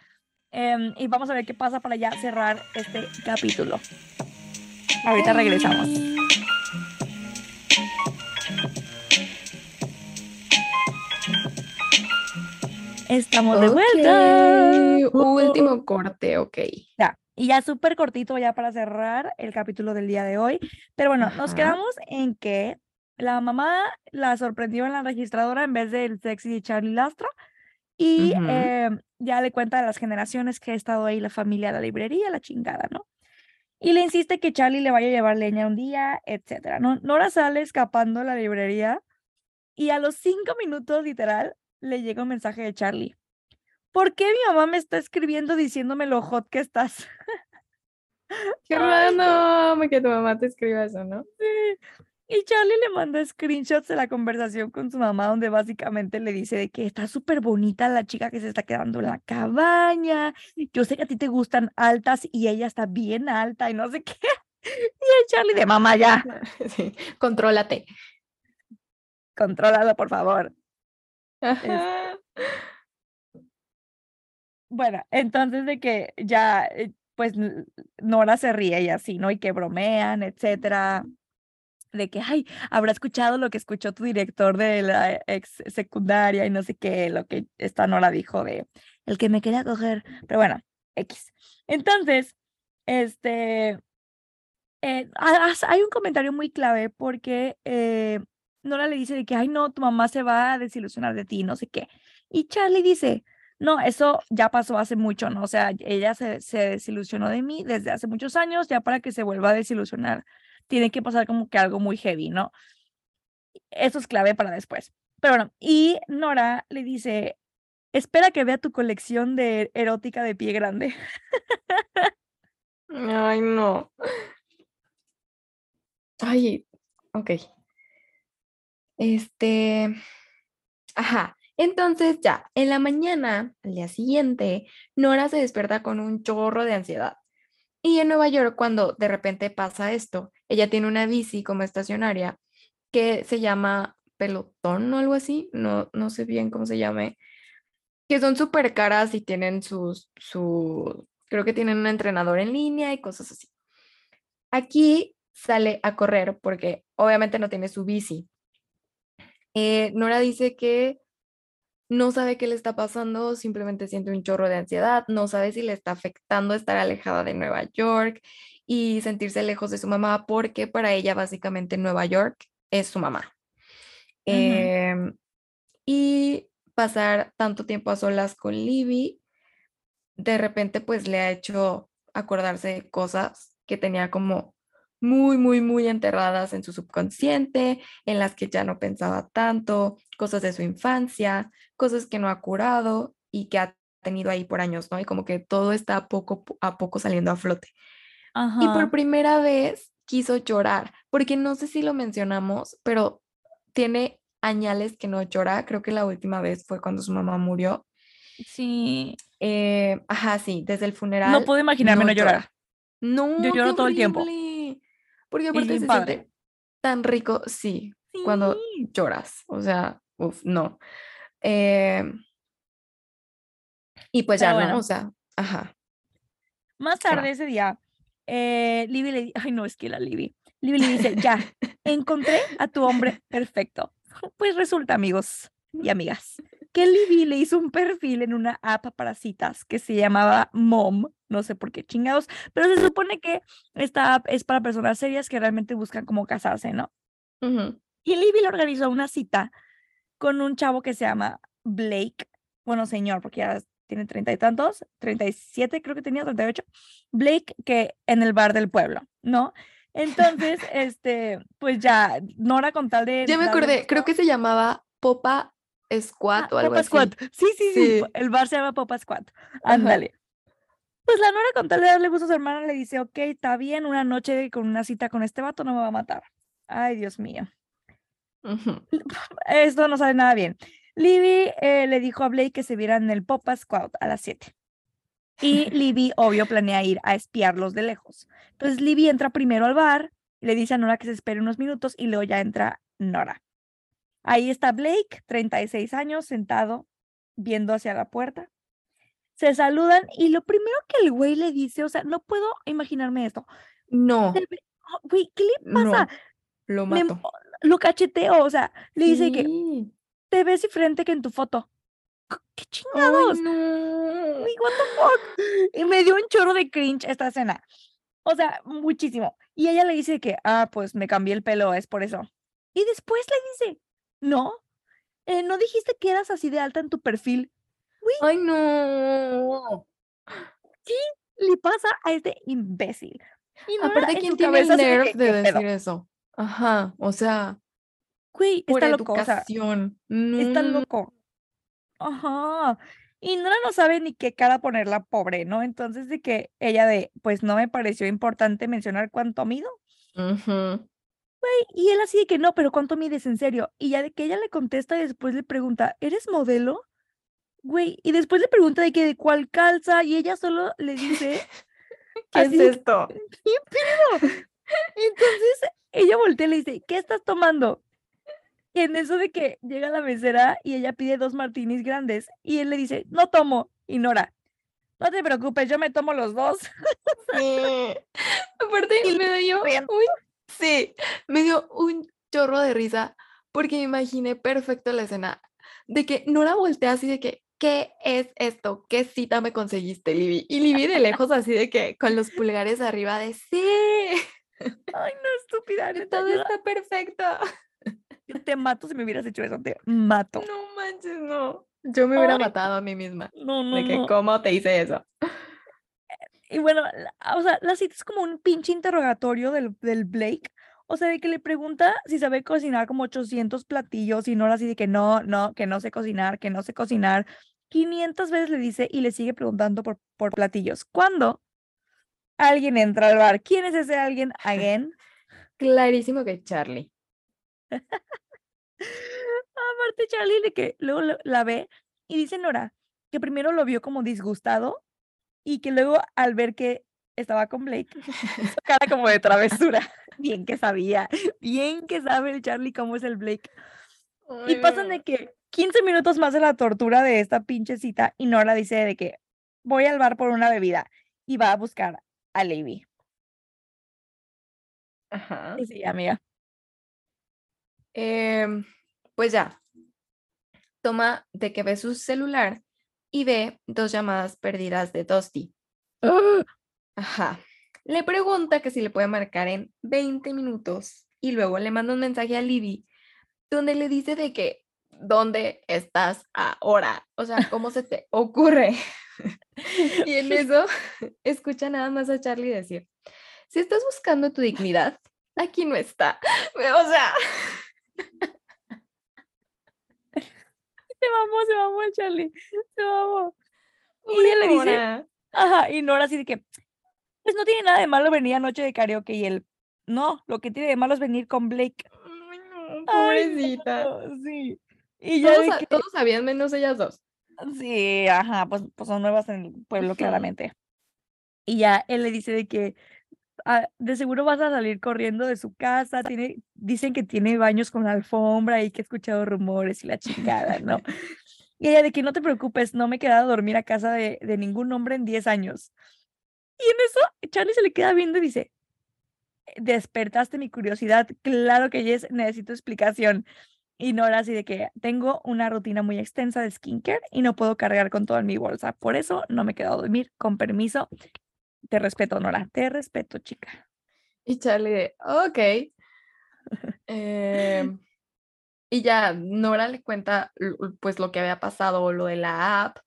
em, y vamos a ver qué pasa para ya cerrar este capítulo. Ahorita regresamos. Estamos de vuelta. Último corte, ok. Ya, y ya súper cortito ya para cerrar el capítulo del día de hoy. Pero bueno, nos quedamos en que la mamá la sorprendió en la registradora en vez del sexy Charlie Lastra. Y eh, ya le cuenta de las generaciones que ha estado ahí la familia, la librería, la chingada, ¿no? Y le insiste que Charlie le vaya a llevar leña un día, etcétera. ¿no? Nora sale escapando de la librería y a los cinco minutos, literal, le llega un mensaje de Charlie. ¿Por qué mi mamá me está escribiendo diciéndome lo hot que estás? Qué random que tu mamá te escriba eso, ¿no? Sí. Y Charlie le manda screenshots de la conversación con su mamá, donde básicamente le dice de que está súper bonita la chica que se está quedando en la cabaña. Yo sé que a ti te gustan altas y ella está bien alta y no sé qué. *laughs* Y el Charlie de mamá ya, *laughs* Sí. Contrólate. contrólalo, por favor. Ajá. Bueno, entonces de que ya, eh, pues Nora se ríe y así, ¿no? Y que bromean, etcétera. De que, ay, habrá escuchado lo que escuchó tu director de la ex secundaria y no sé qué, lo que esta Nora dijo de el que me quería coger. Pero bueno, X. Entonces, este, eh, hay un comentario muy clave porque eh, Nora le dice de que, ay, no, tu mamá se va a desilusionar de ti, no sé qué. Y Charlie dice, no, eso ya pasó hace mucho, ¿no? O sea, ella se, se desilusionó de mí desde hace muchos años, ya para que se vuelva a desilusionar, tiene que pasar como que algo muy heavy, ¿no? Eso es clave para después. Pero bueno, y Nora le dice, espera que vea tu colección de erótica de pie grande. Ay, no. Ay, ok. Este, ajá. Entonces ya, en la mañana, al día siguiente, Nora se despierta con un chorro de ansiedad. Y en Nueva York, cuando de repente pasa esto, ella tiene una bici como estacionaria que se llama pelotón o algo así, no, no sé bien cómo se llame, que son súper caras y tienen sus, su, creo que tienen un entrenador en línea y cosas así. Aquí sale a correr porque obviamente no tiene su bici. Eh, Nora dice que no sabe qué le está pasando, simplemente siente un chorro de ansiedad, no sabe si le está afectando estar alejada de Nueva York y sentirse lejos de su mamá, porque para ella básicamente Nueva York es su mamá. Em, y pasar tanto tiempo a solas con Libby, de repente pues le ha hecho acordarse de cosas que tenía como muy, muy, muy enterradas en su subconsciente, en las que ya no pensaba tanto, cosas de su infancia, cosas que no ha curado y que ha tenido ahí por años, ¿no? Y como que todo está poco a poco saliendo a flote. Y por primera vez quiso llorar, porque no sé si lo mencionamos, pero tiene añales que no llora. Creo que la última vez fue cuando su mamá murió. Sí. Eh, ajá, sí, desde el funeral. No puedo imaginarme no, llorar. No, yo lloro todo el tiempo. Porque aparte se siente tan rico, sí, cuando lloras. O sea, uff, no. Eh, y pues ya, ¿no? O sea, ajá. Más tarde ese día, eh, Libby le ay no, es que la Libby. Libby le dice, ya, *laughs* encontré a tu hombre perfecto. Pues resulta, amigos y amigas, que *laughs* Libby le hizo un perfil en una app para citas que se llamaba Mom, no sé por qué chingados, pero se supone que esta app es para personas serias que realmente buscan como casarse, ¿no? Y Libby le organizó una cita con un chavo que se llama Blake, bueno, señor, porque ya tiene treinta y tantos, treinta y siete creo que tenía, treinta y ocho, Blake, que en el bar del pueblo, ¿no? Entonces, *laughs* este, pues ya, Nora con tal de... Ya me acordé, creo que se llamaba Popa Squad ah, o algo Popa Squad. Sí, sí, sí, el bar se llama Popa Squad. Ándale. Pues la Nora con tal de darle gusto a su hermana le dice, ok, está bien, una noche con una cita con este vato no me va a matar. Ay, Dios mío. *laughs* Esto no sale nada bien. Libby eh, le dijo a Blake que se vieran en el Popa Squad a las 7. Y Libby, obvio, planea ir a espiarlos de lejos. Entonces Libby entra primero al bar, le dice a Nora que se espere unos minutos y luego ya entra Nora. Ahí está Blake, 36 años, sentado, viendo hacia la puerta. Se saludan y lo primero que el güey le dice, o sea, no puedo imaginarme esto. No. Güey, ¿qué le pasa? lo mato. lo cacheteo, o sea, le dice que te ves diferente que en tu foto. ¿Qué chingados? no. what the fuck? Y me dio un chorro de cringe esta escena. O sea, muchísimo. Y ella le dice que, ah, pues me cambié el pelo, es por eso. Y después le dice, no, eh, no dijiste que eras así de alta en tu perfil. Ay, no. ¿Qué le pasa a este imbécil? Y Aparte, ¿quién tiene el nerve de, decir eso? Ajá, o sea, Güey, está loco. está loco. Ajá. Y Nora no sabe ni qué cara ponerla pobre, ¿no? Entonces de que ella de, pues no me pareció importante mencionar cuánto mido. Güey, y él así de que no, pero ¿cuánto mides en serio? Y ya de que ella le contesta y después le pregunta, ¿eres modelo? Güey, y después le pregunta de que de cuál calza y ella solo le dice, *laughs* ¿qué es esto? *laughs* Entonces ella voltea y le dice, ¿qué estás tomando? Y en eso de que llega la mesera y ella pide dos martinis grandes y él le dice, no tomo, ignora. No te preocupes, yo me tomo los dos. Sí. *laughs* Aparte, me dio un, sí, me dio un chorro de risa porque me imaginé perfecto la escena de que Nora voltea así de que, ¿qué es esto? ¿Qué cita me conseguiste, Libby? Y Libby de lejos así de que con los pulgares arriba de sí. *laughs* Ay, no, estúpida. Todo está perfecto te mato si me hubieras hecho eso, te *laughs* mato. No manches, no. Yo me hubiera matado a mí misma. No, no. De que, ¿cómo te hice eso? Y bueno, o sea, la cita es como un pinche interrogatorio del, del Blake. O sea, de que le pregunta si sabe cocinar como 800 platillos y no así de que no, no, que no sé cocinar, que no sé cocinar. 500 veces le dice y le sigue preguntando por, por platillos. ¿Cuándo alguien entra al bar? ¿Quién es ese alguien? Again. *laughs* Clarísimo que Charlie. *laughs* Aparte, Charlie, de que luego la ve y dice Nora que primero lo vio como disgustado y que luego al ver que estaba con Blake, hizo cara como de travesura. Bien que sabía, bien que sabe el Charlie cómo es el Blake. y pasan de que 15 minutos más de la tortura de esta pinche cita y Nora dice de que voy al bar por una bebida y va a buscar a Levi. Ajá. Sí, amiga. Em, pues ya, toma de que ve su celular y ve dos llamadas perdidas de Dusty. *gasps* Ajá. Le pregunta que si le puede marcar en 20 minutos y luego le manda un mensaje a Libby donde le dice de que ¿dónde estás ahora? O sea, ¿cómo se te ocurre? *laughs* y en eso *laughs* escucha nada más a Charlie decir, si estás buscando tu dignidad, aquí no está. *laughs* O sea. Se mamó, se mamó Charlie. Se mamó. Y le dice, Nora. ajá, y Nora así de que, pues no tiene nada de malo venir a noche de karaoke y él, no, lo que tiene de malo es venir con Blake. Ay, pobrecita. no, sí. Y ya todos, que, sabían menos ellas dos. sí, ajá, pues, pues son nuevas en el pueblo, Ujú. *laughs* claramente. Y ya él le dice de que "Ah, de seguro vas a salir corriendo de su casa, tiene, dicen que tiene baños con alfombra y que he escuchado rumores y la chingada, ¿no? *laughs* Y ella de que no te preocupes, no me he quedado a dormir a casa de, de ningún hombre en 10 años. Y en eso, Charlie se le queda viendo y dice, despertaste mi curiosidad, claro que necesito explicación. Y Nora así de que tengo una rutina muy extensa de skincare y no puedo cargar con todo en mi bolsa, por eso no me he quedado a dormir, con permiso. Te respeto, Nora, te respeto, chica. Y Charlie de, ok. Em, y ya Nora le cuenta pues lo que había pasado, lo de la app.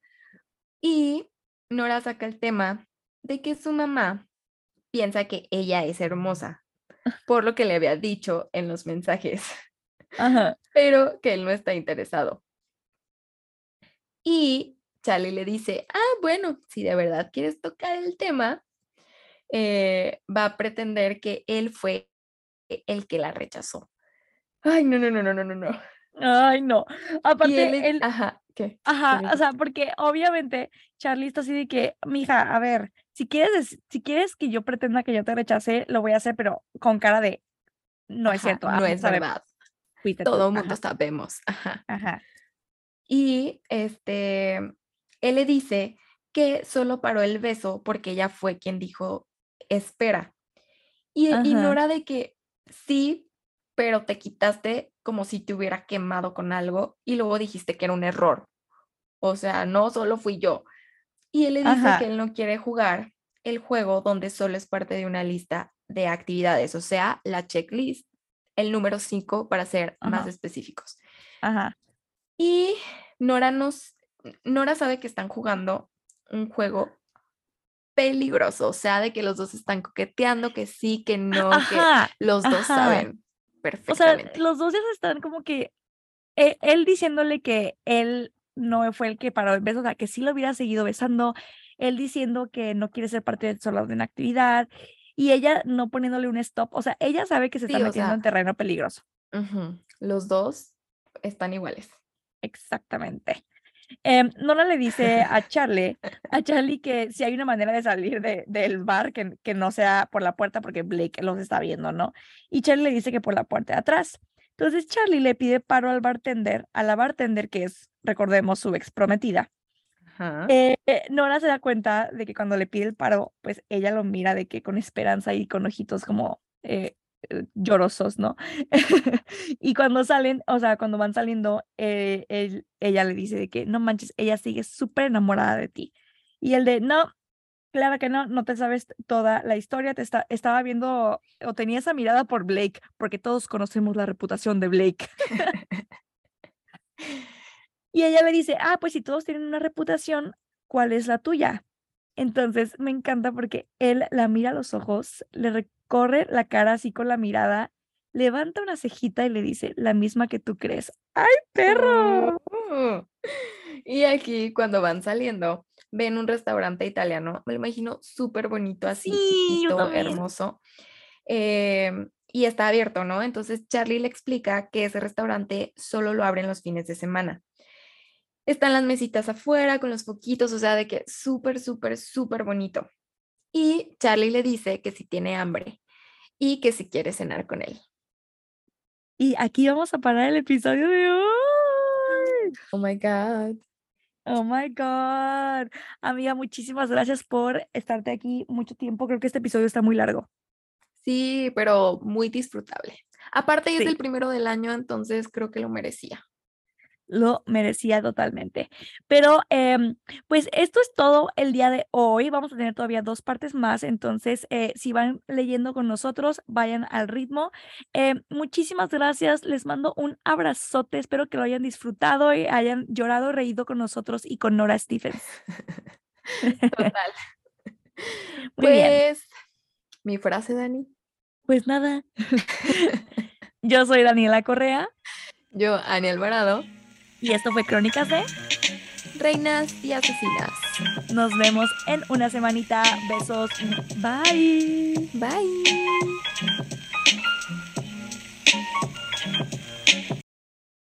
Y Nora saca el tema de que su mamá piensa que ella es hermosa, por lo que le había dicho en los mensajes, Ajá. *laughs* pero que él no está interesado. Y Charlie le dice, ah, bueno, si de verdad quieres tocar el tema, eh, va a pretender que él fue el que la rechazó. Ay, no, no, no, no, no, no, no. Ay, no. Aparte, él, él, ajá, ¿qué? ¿Qué Ajá, o sea, porque obviamente Charlie está así de que, mija, a ver, si quieres, si quieres que yo pretenda que yo te rechace, lo voy a hacer, pero con cara de, no es Ajá, cierto, no es sabemos, verdad. fuiste tú". Todo el mundo sabemos. Ajá. ajá, Y este, él le dice que solo paró el beso porque ella fue quien dijo, espera. Y Ajá. ignora de que sí, pero te quitaste como si te hubiera quemado con algo y luego dijiste que era un error. O sea, no solo fui yo. Y él le dice Ajá. que él no quiere jugar el juego donde solo es parte de una lista de actividades, o sea, la checklist, el número 5 para ser más específicos. ajá, Y Nora nos, Nora sabe que están jugando un juego peligroso, o sea, de que los dos están coqueteando, que sí, que no, que ajá, los dos ajá. saben O sea, perfectamente. los dos ya están como que, eh, él diciéndole que él no fue el que paró el beso, o sea, que sí lo hubiera seguido besando, él diciendo que no quiere ser parte de solo de una actividad, y ella no poniéndole un stop, o sea, ella sabe que se está Sí, o metiendo en sea, terreno peligroso. los dos están iguales. Exactamente. Em, Nora le dice a *laughs* Charlie, a Charlie que si hay una manera de salir de, del bar que, que no sea por la puerta porque Blake los está viendo, ¿no? Y Charlie le dice que por la puerta de atrás. Entonces Charlie le pide paro al bartender, a la bartender que es, recordemos, su ex prometida. Eh, eh, Nora se da cuenta de que cuando le pide el paro, pues ella lo mira de que con esperanza y con ojitos como eh, eh, llorosos, ¿no? *laughs* y cuando salen, o sea, cuando van saliendo, eh, él- ella le dice de que no manches, ella sigue súper enamorada de ti. Y el de, no, claro que no, no te sabes toda la historia, te está, estaba viendo o tenía esa mirada por Blake, porque todos conocemos la reputación de Blake. *laughs* Y ella le dice, ah, pues si todos tienen una reputación, ¿cuál es la tuya? Entonces me encanta porque él la mira a los ojos, le recorre la cara así con la mirada, levanta una cejita y le dice, la misma que tú crees. ¡Ay, perro! Oh. *laughs* Y aquí cuando van saliendo, ven un restaurante italiano, me lo imagino súper bonito, así Sí, chiquito, hermoso. em, y está abierto, ¿no? Entonces Charlie le explica que ese restaurante solo lo abren los fines de semana. Están las mesitas afuera con los foquitos, o sea, de que súper, súper, súper bonito. Y Charlie le dice que si tiene hambre y que si quiere cenar con él. Y aquí vamos a parar el episodio de hoy. Oh my God. Oh my God. Amiga, muchísimas gracias por estarte aquí mucho tiempo. Creo que este episodio está muy largo. Sí, pero muy disfrutable. Aparte, es el primero del año, entonces creo que lo merecía. Lo merecía totalmente. Pero em, pues esto es todo el día de hoy. Vamos a tener todavía dos partes más. Entonces, eh, si van leyendo con nosotros, vayan al ritmo. Em, muchísimas gracias. Les mando un abrazote. Espero que lo hayan disfrutado y hayan llorado, reído con nosotros y con Nora Stephens. Total. *laughs* Muy bien. Pues Mi frase, Dani. Pues nada. *laughs* Yo soy Daniela Correa. Yo, Ani Alvarado. Y esto fue Crónicas de Reinas y Asesinas. Nos vemos en una semanita. Besos. Bye. Bye.